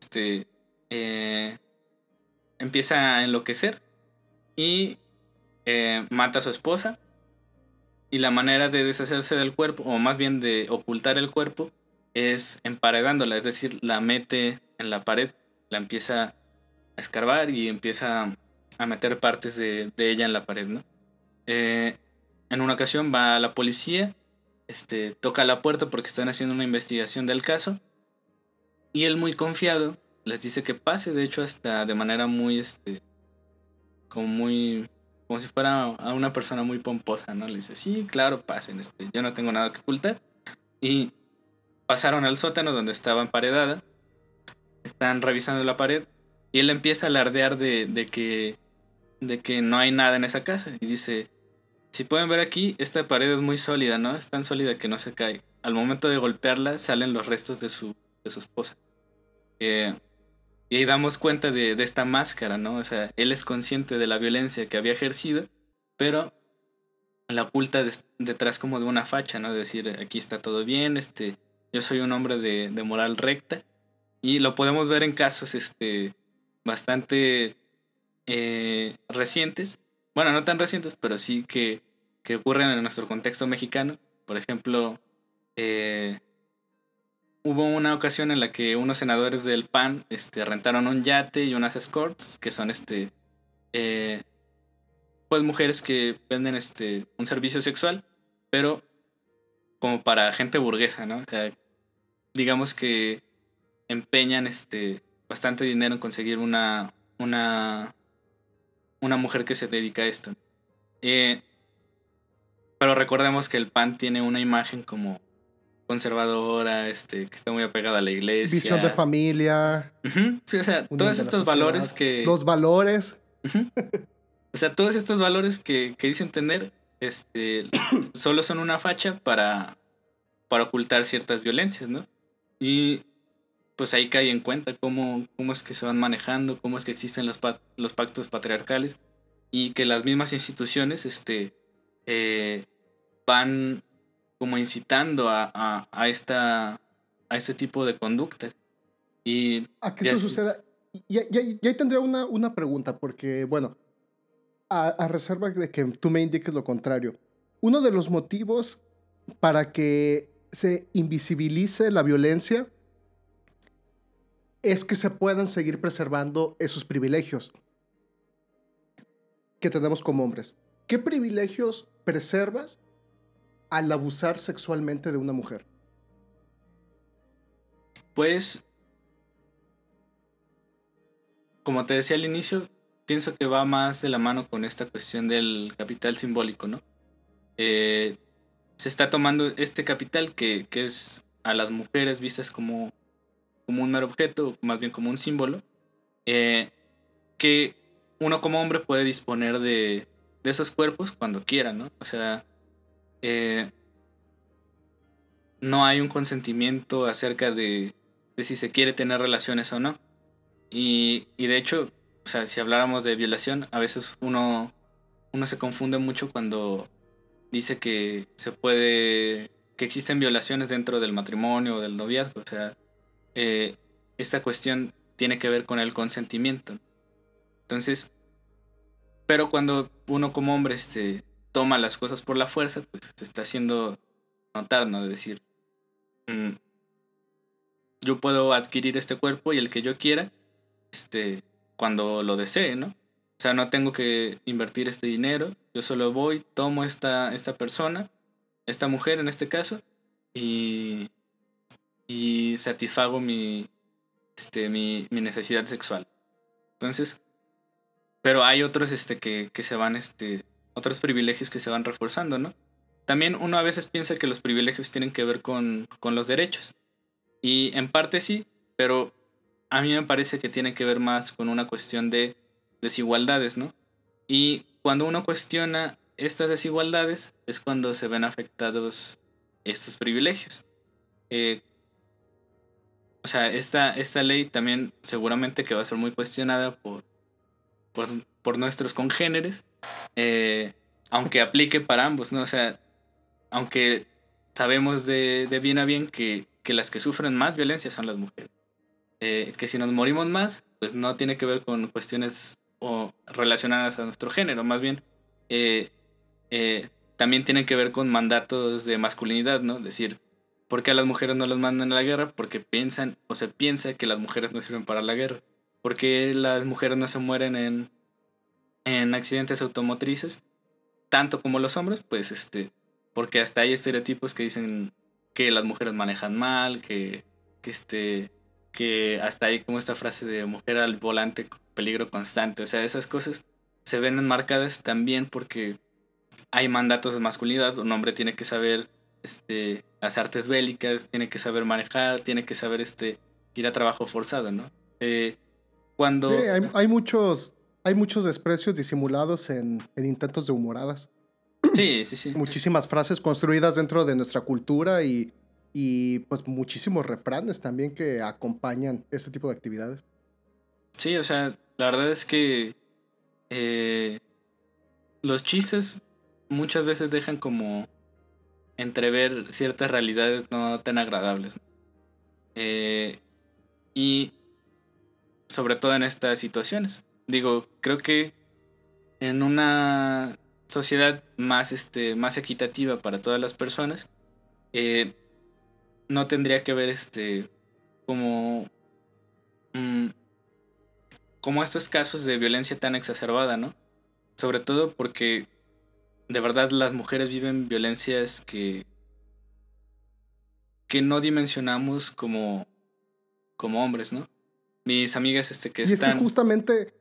este, eh, empieza a enloquecer y mata a su esposa. Y la manera de deshacerse del cuerpo, o más bien de ocultar el cuerpo, es emparedándola, es decir, la mete en la pared, la empieza a escarbar y empieza a meter partes de, ella en la pared, ¿no? en una ocasión va a la policía este, toca la puerta porque están haciendo una investigación del caso. Y él muy confiado les dice que pase, de hecho hasta de manera muy, este, como muy, como si fuera a una persona muy pomposa, ¿no? Le dice, sí, claro, pasen, este, yo no tengo nada que ocultar. Y pasaron al sótano donde estaba emparedada, están revisando la pared y él empieza a alardear de, de que, de que no hay nada en esa casa y dice, si pueden ver aquí, esta pared es muy sólida, ¿no? Es tan sólida que no se cae. Al momento de golpearla salen los restos de su, de su esposa. Eh, y ahí damos cuenta de, esta máscara, ¿no? O sea, él es consciente de la violencia que había ejercido, pero la oculta detrás como de una facha, ¿no? decir, aquí está todo bien, este, yo soy un hombre de, moral recta. Y lo podemos ver en casos este, bastante eh, recientes, bueno, no tan recientes, pero sí que, que ocurren en nuestro contexto mexicano. Por ejemplo, eh, hubo una ocasión en la que unos senadores del PAN este, rentaron un yate y unas escorts, que son este, eh, pues mujeres que venden este, un servicio sexual, pero como para gente burguesa, ¿no? O sea, digamos que empeñan este, bastante dinero en conseguir una, una una mujer que se dedica a esto. Eh, pero recordemos que el PAN tiene una imagen como conservadora, este, que está muy apegada a la iglesia.
Visión de familia.
Sí, o sea, todos estos valores que...
Los valores.
O sea, todos estos valores que, que dicen tener, este, solo son una facha para, para ocultar ciertas violencias, ¿no? Y pues ahí cae en cuenta cómo, cómo es que se van manejando, cómo es que existen los, los pactos patriarcales y que las mismas instituciones este, eh, van como incitando a, a, esta, a este tipo de conductas. Y
a que eso suceda. Y, ahí tendría una, una pregunta, porque, bueno, a, a reserva de que tú me indiques lo contrario, uno de los motivos para que se invisibilice la violencia es que se puedan seguir preservando esos privilegios que tenemos como hombres. ¿Qué privilegios preservas al abusar sexualmente de una mujer?
Pues, como te decía al inicio, pienso que va más de la mano con esta cuestión del capital simbólico, ¿no? Eh, se está tomando este capital que, que es a las mujeres vistas como como un mero objeto, más bien como un símbolo, eh, que uno como hombre puede disponer de, de, esos cuerpos cuando quiera, ¿no? O sea, eh, no hay un consentimiento acerca de, si se quiere tener relaciones o no. Y, de hecho, si habláramos de violación, a veces uno, uno se confunde mucho cuando dice que se puede, que existen violaciones dentro del matrimonio o del noviazgo, o sea, eh, esta cuestión tiene que ver con el consentimiento. Entonces, pero cuando uno como hombre este, toma las cosas por la fuerza, pues se está haciendo notar, ¿no? De decir, mm, yo puedo adquirir este cuerpo y el que yo quiera, este, cuando lo desee, ¿no? O sea, no tengo que invertir este dinero, yo solo voy, tomo esta, esta persona, esta mujer en este caso, y, y satisfago mi, este, mi, mi, necesidad sexual. Entonces, pero hay otros este, que, que se van, este, otros privilegios que se van reforzando, ¿no? También uno a veces piensa que los privilegios tienen que ver con, con los derechos. Y en parte sí, pero a mí me parece que tiene que ver más con una cuestión de desigualdades, ¿no? Y cuando uno cuestiona estas desigualdades es cuando se ven afectados estos privilegios. Eh, o sea, esta, esta ley también seguramente que va a ser muy cuestionada por, por, nuestros congéneres, eh, aunque aplique para ambos, ¿no? O sea, aunque sabemos de, de bien a bien que, que, las que sufren más violencia son las mujeres. Eh, que si nos morimos más, pues no tiene que ver con cuestiones o relacionadas a nuestro género, más bien eh, también tiene que ver con mandatos de masculinidad, ¿no? Es decir, ¿Por qué a las mujeres no las mandan a la guerra? Porque piensan o se piensa que las mujeres no sirven para la guerra. ¿Por qué las mujeres no se mueren en, en accidentes automotrices? Tanto como los hombres, pues este, porque hasta hay estereotipos que dicen que las mujeres manejan mal, que, que este, que hasta hay como esta frase de mujer al volante, peligro constante. O sea, esas cosas se ven enmarcadas también porque hay mandatos de masculinidad. Un hombre tiene que saber este, las artes bélicas, tiene que saber manejar, tiene que saber este, ir a trabajo forzado, ¿no? Eh, cuando...
hay, muchos, hay muchos desprecios disimulados en, intentos de humoradas.
Sí, sí, sí.
Muchísimas frases construidas dentro de nuestra cultura y, y pues muchísimos refranes también que acompañan este tipo de actividades.
Sí, o sea, la verdad es que eh, los chistes muchas veces dejan como entrever ciertas realidades no tan agradables. Eh, y sobre todo en estas situaciones. Digo, creo que en una sociedad más, este, más equitativa para todas las personas, eh, no tendría que haber este, como, mm, como estos casos de violencia tan exacerbada, ¿no? Sobre todo porque de verdad las mujeres viven violencias que, que no dimensionamos como, como hombres, ¿no? Mis amigas este, que
y
están...
Es que justamente,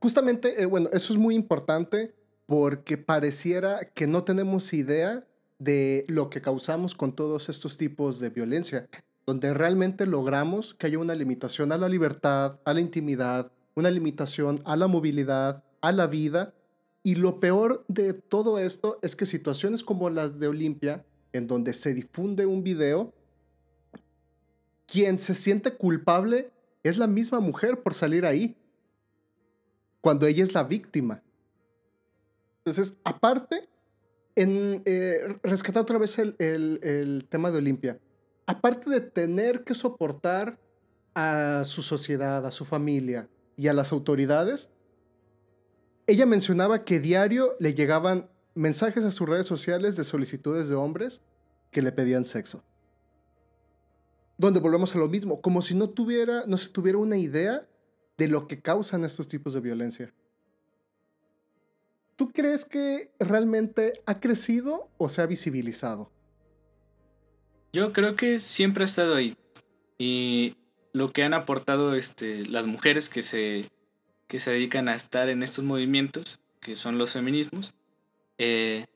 justamente, eh, bueno, eso es muy importante porque pareciera que no tenemos idea de lo que causamos con todos estos tipos de violencia, donde realmente logramos que haya una limitación a la libertad, a la intimidad, una limitación a la movilidad, a la vida, y lo peor de todo esto es que situaciones como las de Olimpia, en donde se difunde un video, quien se siente culpable es la misma mujer por salir ahí, cuando ella es la víctima. Entonces, aparte, en eh, rescatar otra vez el, el tema de Olimpia, aparte de tener que soportar a su sociedad, a su familia y a las autoridades, ella mencionaba que diario le llegaban mensajes a sus redes sociales de solicitudes de hombres que le pedían sexo. Donde volvemos a lo mismo, como si no tuviera, no se tuviera una idea de lo que causan estos tipos de violencia. ¿Tú crees que realmente ha crecido o se ha visibilizado?
Yo creo que siempre ha estado ahí. Y lo que han aportado este, las mujeres que se que se dedican a estar en estos movimientos, que son los feminismos, eh,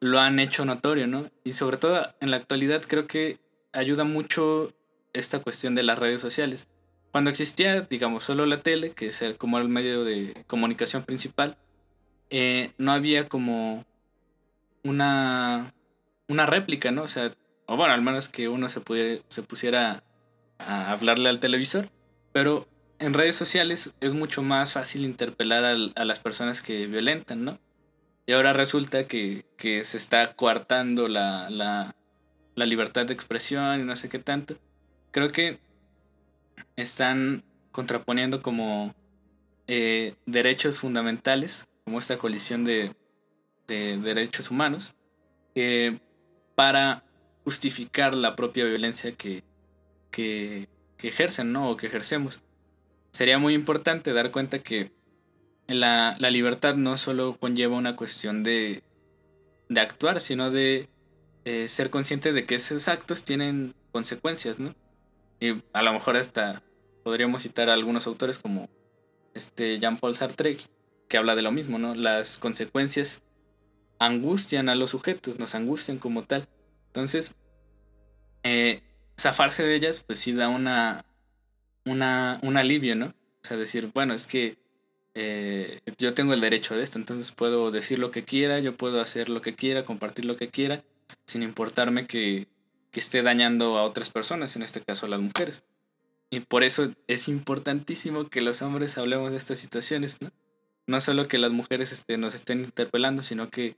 lo han hecho notorio, ¿no? Y sobre todo en la actualidad creo que ayuda mucho esta cuestión de las redes sociales. Cuando existía, digamos, solo la tele, que es como el medio de comunicación principal, eh, no había como una, una réplica, ¿no? O sea, o bueno, al menos que uno se, pudiera, se pusiera a hablarle al televisor, pero en redes sociales es mucho más fácil interpelar a, las personas que violentan, ¿no? Y ahora resulta que, se está coartando la, la, libertad de expresión y no sé qué tanto. Creo que están contraponiendo como eh, derechos fundamentales, como esta colisión de, derechos humanos, eh, para justificar la propia violencia que, que, ejercen, ¿no? O que ejercemos sería muy importante dar cuenta que la, libertad no solo conlleva una cuestión de, de actuar, sino de eh, ser consciente de que esos actos tienen consecuencias, ¿no? Y a lo mejor hasta podríamos citar a algunos autores como este Jean-Paul Sartre, que habla de lo mismo, ¿no? Las consecuencias angustian a los sujetos, nos angustian como tal. Entonces, eh, zafarse de ellas, pues sí da una, una, un alivio, ¿no? O sea, decir, bueno, es que eh, yo tengo el derecho de esto, entonces puedo decir lo que quiera, yo puedo hacer lo que quiera, compartir lo que quiera, sin importarme que, que esté dañando a otras personas, en este caso a las mujeres. Y por eso es importantísimo que los hombres hablemos de estas situaciones, ¿no? No solo que las mujeres este, nos estén interpelando, sino que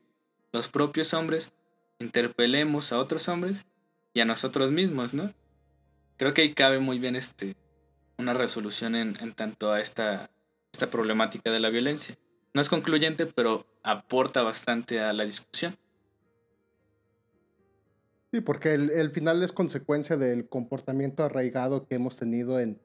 los propios hombres interpelemos a otros hombres y a nosotros mismos, ¿no? Creo que ahí cabe muy bien este, una resolución en, en tanto a esta, esta problemática de la violencia. No es concluyente, pero aporta bastante a la discusión.
Sí, porque el, el, final es consecuencia del comportamiento arraigado que hemos tenido en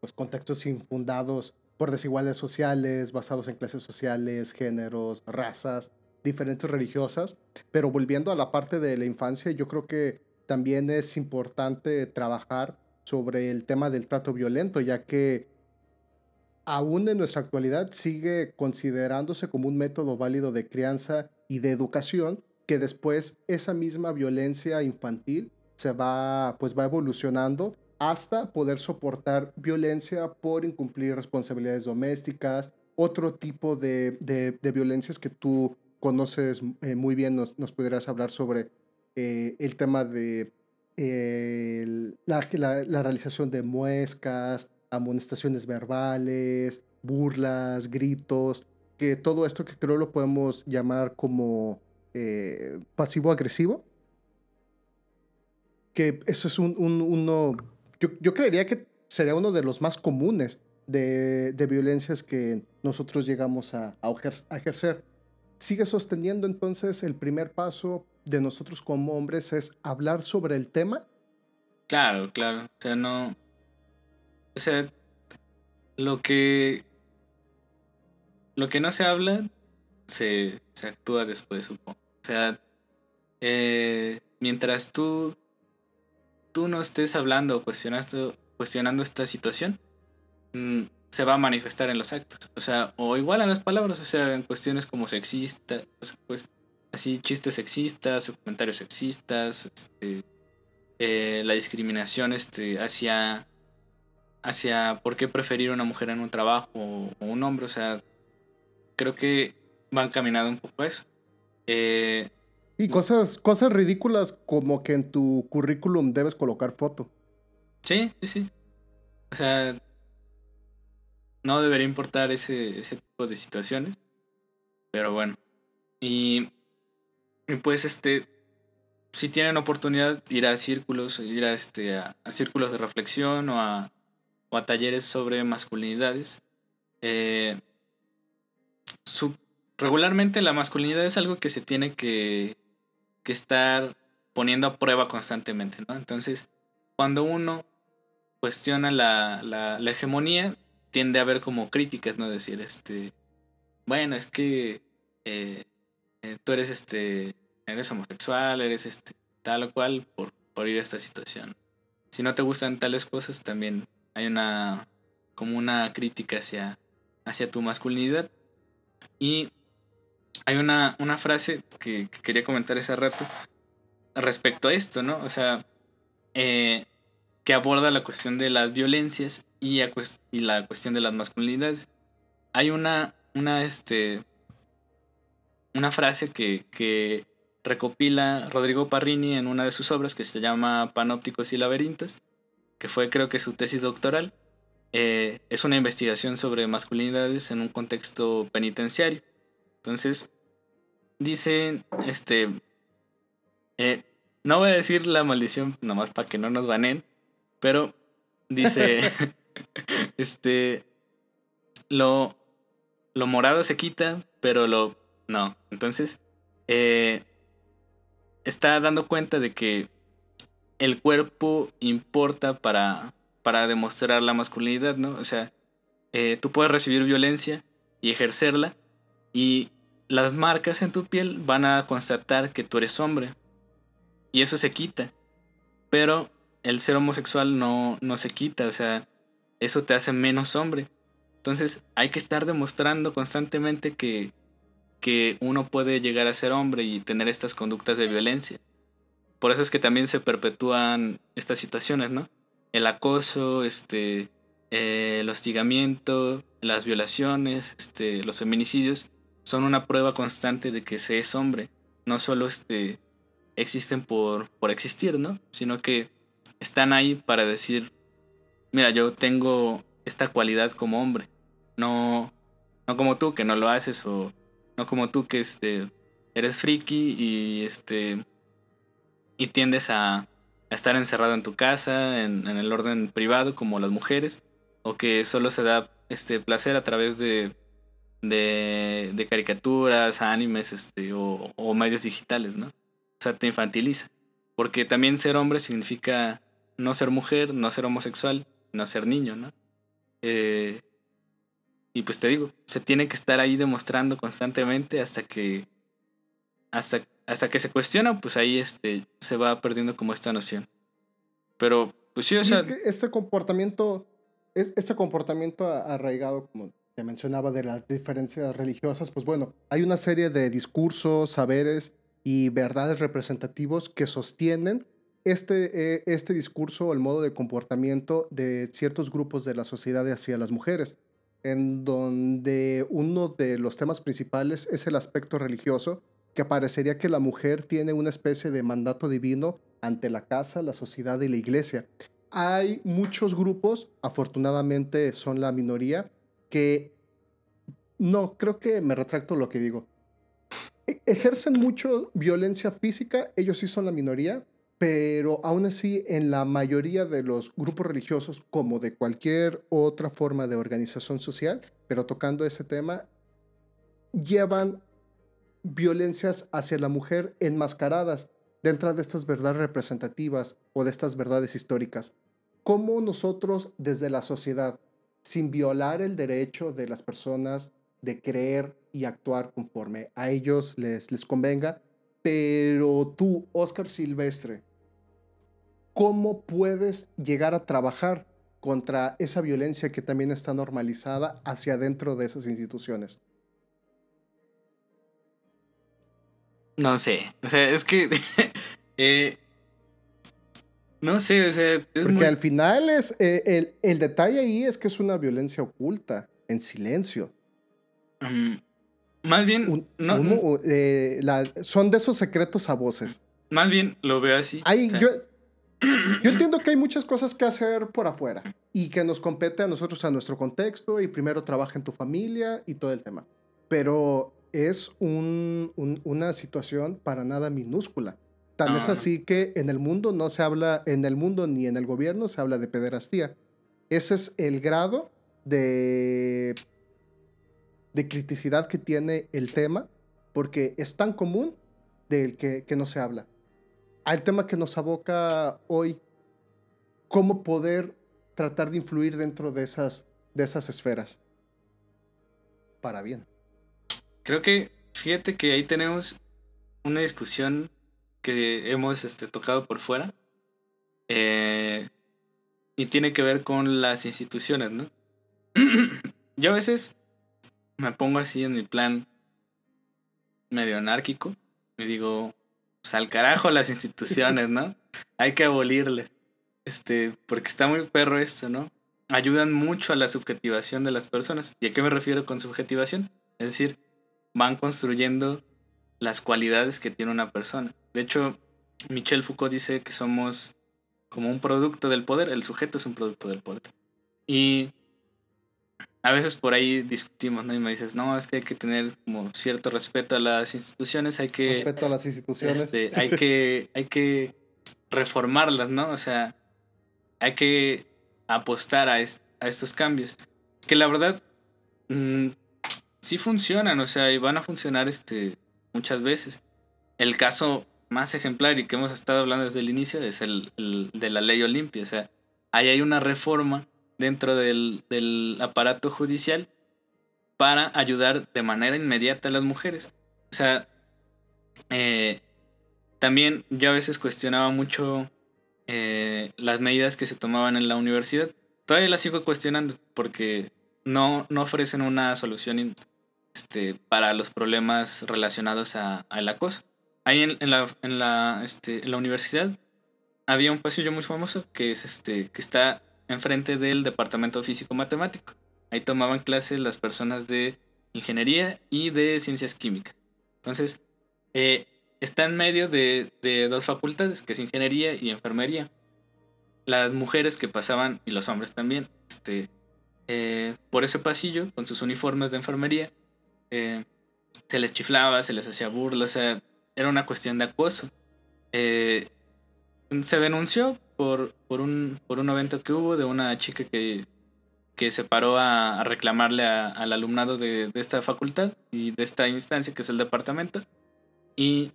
pues, contextos infundados por desigualdades sociales, basados en clases sociales, géneros, razas, diferentes religiosas. Pero volviendo a la parte de la infancia, yo creo que también es importante trabajar sobre el tema del trato violento, ya que aún en nuestra actualidad sigue considerándose como un método válido de crianza y de educación, que después esa misma violencia infantil se va, pues va evolucionando hasta poder soportar violencia por incumplir responsabilidades domésticas, otro tipo de, de, violencias que tú conoces eh, muy bien, nos, nos pudieras hablar sobre eh, el tema de eh, la, la, la, realización de muescas, amonestaciones verbales, burlas, gritos, que todo esto que creo lo podemos llamar como eh, pasivo-agresivo. Que eso es un, un uno, yo, creería que sería uno de los más comunes de, violencias que nosotros llegamos a, a ejercer. Sigue sosteniendo entonces el primer paso de nosotros como hombres es hablar sobre el tema.
Claro, claro. O sea, no. O sea, lo que. Lo que no se habla se, se actúa después, supongo. Sea, eh, mientras tú, tú no estés hablando o cuestionando, cuestionando esta situación, mm, se va a manifestar en los actos. O sea, o igual en las palabras, o sea, en cuestiones como sexistas, pues así chistes sexistas o comentarios sexistas, este, eh, la discriminación este, hacia, hacia por qué preferir una mujer en un trabajo o, o un hombre, o sea, creo que van caminando un poco a eso. Eh,
y cosas, cosas ridículas como que en tu currículum debes colocar foto.
Sí, sí, sí. O sea, no debería importar ese, ese tipo de situaciones. Pero bueno. Y, y pues este, si tienen oportunidad, ir a círculos, ir a, este, a, círculos de reflexión o a, o a talleres sobre masculinidades. Eh, su, regularmente la masculinidad es algo que se tiene que, que estar poniendo a prueba constantemente, ¿no? Entonces, cuando uno cuestiona la, la, hegemonía, tiende a haber como críticas, ¿no? Decir, este, bueno, es que eh, eh, tú eres este, eres homosexual, eres este, tal o cual, por, por ir a esta situación. Si no te gustan tales cosas, también hay una, como una crítica hacia, hacia tu masculinidad. Y hay una, una frase que, quería comentar ese rato respecto a esto, ¿no? O sea, eh, que aborda la cuestión de las violencias y, la cuestión de las masculinidades. Hay una, una, este, una frase que, que recopila Rodrigo Parrini en una de sus obras que se llama Panópticos y Laberintos, que fue creo que su tesis doctoral. Eh, es una investigación sobre masculinidades en un contexto penitenciario. Entonces, dice, este, eh, no voy a decir la maldición nomás para que no nos banen, pero dice, este, lo, lo morado se quita, pero lo, no. Entonces, eh, está dando cuenta de que el cuerpo importa para, para demostrar la masculinidad, ¿no? O sea, eh, tú puedes recibir violencia y ejercerla y las marcas en tu piel van a constatar que tú eres hombre. Y eso se quita. Pero el ser homosexual no, no se quita, o sea, eso te hace menos hombre. Entonces hay que estar demostrando constantemente que, que uno puede llegar a ser hombre y tener estas conductas de violencia. Por eso es que también se perpetúan estas situaciones, ¿no? El acoso, este, eh, el hostigamiento, las violaciones, este, los feminicidios, son una prueba constante de que se es hombre. No solo este, existen por, por existir, ¿no? Sino que están ahí para decir, mira, yo tengo esta cualidad como hombre. No, no como tú que no lo haces o no como tú que este, eres friki y, este, y tiendes a, estar encerrado en tu casa, en, en, el orden privado como las mujeres, o que solo se da este placer a través de de, de caricaturas, animes este, o, o, medios digitales, ¿no? O sea, te infantiliza. Porque también ser hombre significa no ser mujer, no ser homosexual, no ser niño, ¿no? Eh, y pues te digo, se tiene que estar ahí demostrando constantemente hasta que hasta, hasta que se cuestiona, pues ahí este, se va perdiendo como esta noción. Pero, pues sí, o sea...
este comportamiento, es, este comportamiento arraigado, como te mencionaba de las diferencias religiosas, pues bueno, hay una serie de discursos, saberes y verdades representativos que sostienen este, eh, este discurso o el modo de comportamiento de ciertos grupos de la sociedad hacia las mujeres, en donde uno de los temas principales es el aspecto religioso, que parecería que la mujer tiene una especie de mandato divino ante la casa, la sociedad y la iglesia. Hay muchos grupos, afortunadamente son la minoría, que no, creo que me retracto lo que digo. E, ejercen mucho violencia física, ellos sí son la minoría, pero aún así en la mayoría de los grupos religiosos, como de cualquier otra forma de organización social, pero tocando ese tema, llevan violencias hacia la mujer enmascaradas dentro de estas verdades representativas o de estas verdades históricas. ¿Cómo nosotros desde la sociedad sin violar el derecho de las personas de creer y actuar conforme a ellos les, les convenga. Pero tú, Oscar Silvestre, ¿cómo puedes llegar a trabajar contra esa violencia que también está normalizada hacia adentro de esas instituciones?
No sé, o sea, es que eh, no sé, o sea.
Porque al final es. Eh, el, el, detalle ahí es que es una violencia oculta, en silencio.
Mm, más bien.
Eh, son de esos secretos a voces.
Más bien lo veo así.
yo, yo entiendo que hay muchas cosas que hacer por afuera y que nos compete a nosotros, a nuestro contexto, y primero trabaja en tu familia y todo el tema. Pero es un, una situación para nada minúscula. Tan es así que en el mundo no se habla, en el mundo ni en el gobierno se habla de pederastía. Ese es el grado de, de criticidad que tiene el tema, porque es tan común del que, que no se habla. Al tema que nos aboca hoy, cómo poder tratar de influir dentro de esas, de esas esferas. Para bien.
Creo que, fíjate que ahí tenemos una discusión que hemos este, tocado por fuera. Eh, y tiene que ver con las instituciones, ¿no? Yo a veces me pongo así en mi plan medio anárquico y digo, pues al carajo las instituciones, ¿no? Hay que abolirles. Este, porque está muy perro esto, ¿no? Ayudan mucho a la subjetivación de las personas. ¿Y a qué me refiero con subjetivación? Es decir, van construyendo las cualidades que tiene una persona. De hecho, Michel Foucault dice que somos como un producto del poder, el sujeto es un producto del poder. Y a veces por ahí discutimos, ¿no? Y me dices, no, es que hay que tener como cierto respeto a las instituciones, hay que...
Respeto a las instituciones.
Este, hay, que, hay que reformarlas, ¿no? O sea, hay que apostar a, a estos cambios. Que la verdad, mm, sí funcionan, o sea, y van a funcionar este, muchas veces. El caso más ejemplar y que hemos estado hablando desde el inicio es el, de la ley Olimpia. O sea, ahí hay una reforma dentro del, aparato judicial para ayudar de manera inmediata a las mujeres. O sea, eh, también yo a veces cuestionaba mucho eh, las medidas que se tomaban en la universidad. Todavía las sigo cuestionando porque no, no ofrecen una solución este, para los problemas relacionados al acoso. Ahí en, la, en, la, este, en la universidad había un pasillo muy famoso que, es este, que está enfrente del departamento físico-matemático. Ahí tomaban clases las personas de ingeniería y de ciencias químicas. Entonces, eh, está en medio de, dos facultades, que es ingeniería y enfermería. Las mujeres que pasaban, y los hombres también, este, eh, por ese pasillo, con sus uniformes de enfermería, eh, se les chiflaba, se les hacía burla, o sea, era una cuestión de acoso. se denunció por, un, evento que hubo de una chica que que se paró a, reclamarle al alumnado de, esta facultad y de esta instancia que es el departamento. Y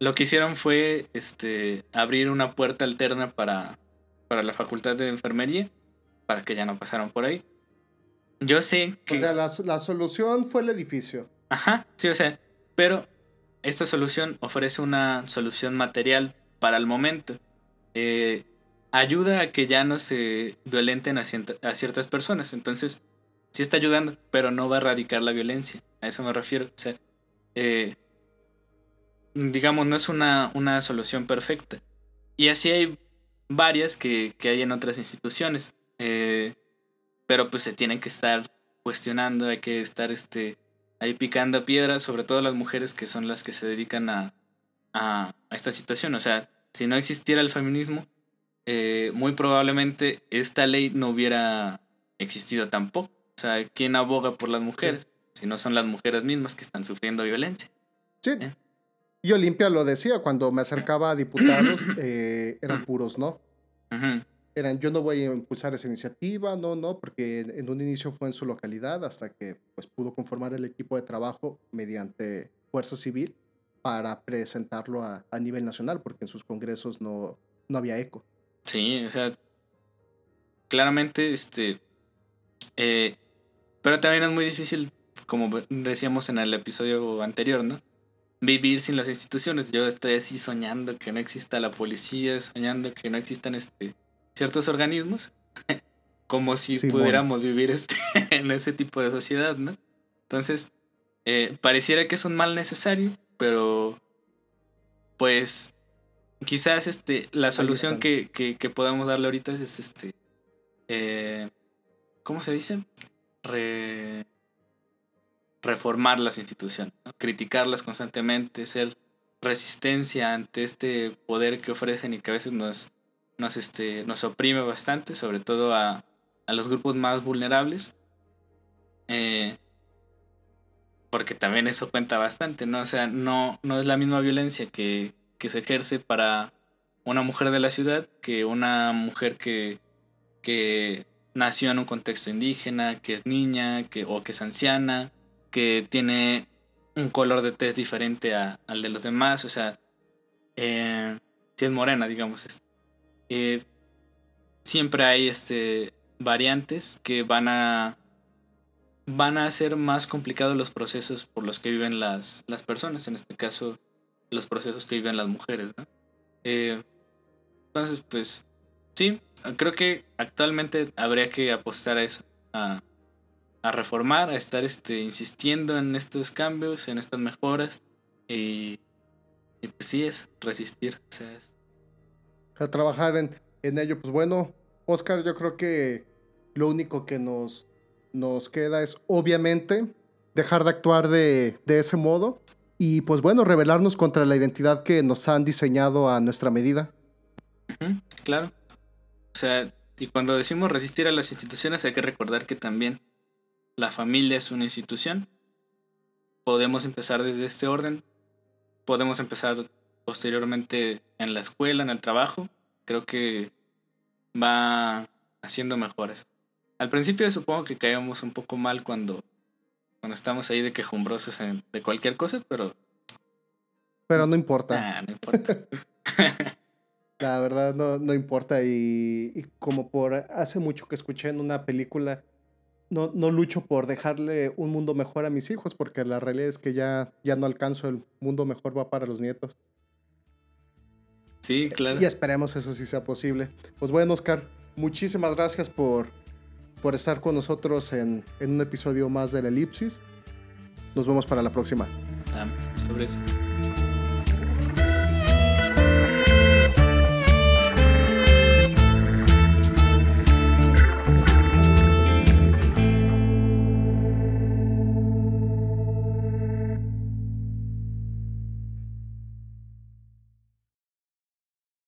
lo que hicieron fue este, abrir una puerta alterna para, para la facultad de enfermería, para que ya no pasaran por ahí. Yo sé que...
O sea, la, la solución fue el edificio.
Ajá, sí, o sea, pero esta solución ofrece una solución material para el momento. Eh, ayuda a que ya no se violenten a, ciertas personas. Entonces, sí está ayudando, pero no va a erradicar la violencia. A eso me refiero. O sea, eh, digamos, no es una, una, solución perfecta. Y así hay varias que, hay en otras instituciones. Eh, pero pues se tienen que estar cuestionando, hay que estar este, ahí picando piedras, sobre todo las mujeres que son las que se dedican a, a esta situación. O sea, si no existiera el feminismo, eh, muy probablemente esta ley no hubiera existido tampoco. O sea, ¿quién aboga por las mujeres? Si no son las mujeres mismas que están sufriendo violencia.
Sí. ¿Eh? Y Olimpia lo decía, cuando me acercaba a diputados, eh, eran puros, ¿no? Eran, yo no voy a impulsar esa iniciativa, no, no, porque en, un inicio fue en su localidad hasta que pues, pudo conformar el equipo de trabajo mediante Fuerza Civil para presentarlo a, a nivel nacional, porque en sus congresos no, no había eco.
Sí, o sea, claramente, este, eh, pero también es muy difícil, como decíamos en el episodio anterior, ¿no? Vivir sin las instituciones. Yo estoy así soñando que no exista la policía, soñando que no existan este, ciertos organismos, como si pudiéramos vivir este, en ese tipo de sociedad, ¿no? Entonces, eh, pareciera que es un mal necesario, pero pues quizás este, la solución que, que, podamos darle ahorita es, este, eh, ¿cómo se dice? reformar las instituciones, criticarlas constantemente, ser resistencia ante este poder que ofrecen y que a veces nos, nos, este, nos oprime bastante, sobre todo a, a los grupos más vulnerables. Eh, porque también eso cuenta bastante, ¿no? O sea, no, no es la misma violencia que, que se ejerce para una mujer de la ciudad que una mujer que, que nació en un contexto indígena, que es niña, que, o que es anciana, que tiene un color de tez diferente al de los demás, o sea, eh, si es morena, digamos. Eh, siempre hay este, variantes que van a van a hacer más complicados los procesos por los que viven las, las personas. En este caso, los procesos que viven las mujeres. Eh, entonces, pues, sí, creo que actualmente habría que apostar a eso, a, reformar, a estar este, insistiendo en estos cambios, en estas mejoras, y, pues sí, es resistir, o sea, es...
A trabajar en, en ello, pues bueno, Oscar, yo creo que lo único que nos, nos queda es, obviamente, dejar de actuar de, de ese modo y pues bueno, rebelarnos contra la identidad que nos han diseñado a nuestra medida.
claro. O sea, y cuando decimos resistir a las instituciones hay que recordar que también la familia es una institución. Podemos empezar desde este orden. Podemos empezar posteriormente en la escuela, en el trabajo. Creo que va haciendo mejores. Al principio supongo que caíamos un poco mal cuando cuando estamos ahí de quejumbrosos de cualquier cosa, pero...
Pero no importa. no importa. La verdad no, no importa y, como por hace mucho que escuché en una película, no, no lucho por dejarle un mundo mejor a mis hijos porque la realidad es que ya, ya no alcanzo, el mundo mejor va para los nietos.
Sí, claro.
Y esperemos eso sí sea posible. Pues bueno, Oscar, muchísimas gracias por, por estar con nosotros en, en un episodio más de la Elipsis. Nos vemos para la próxima.
Ah, sobre eso.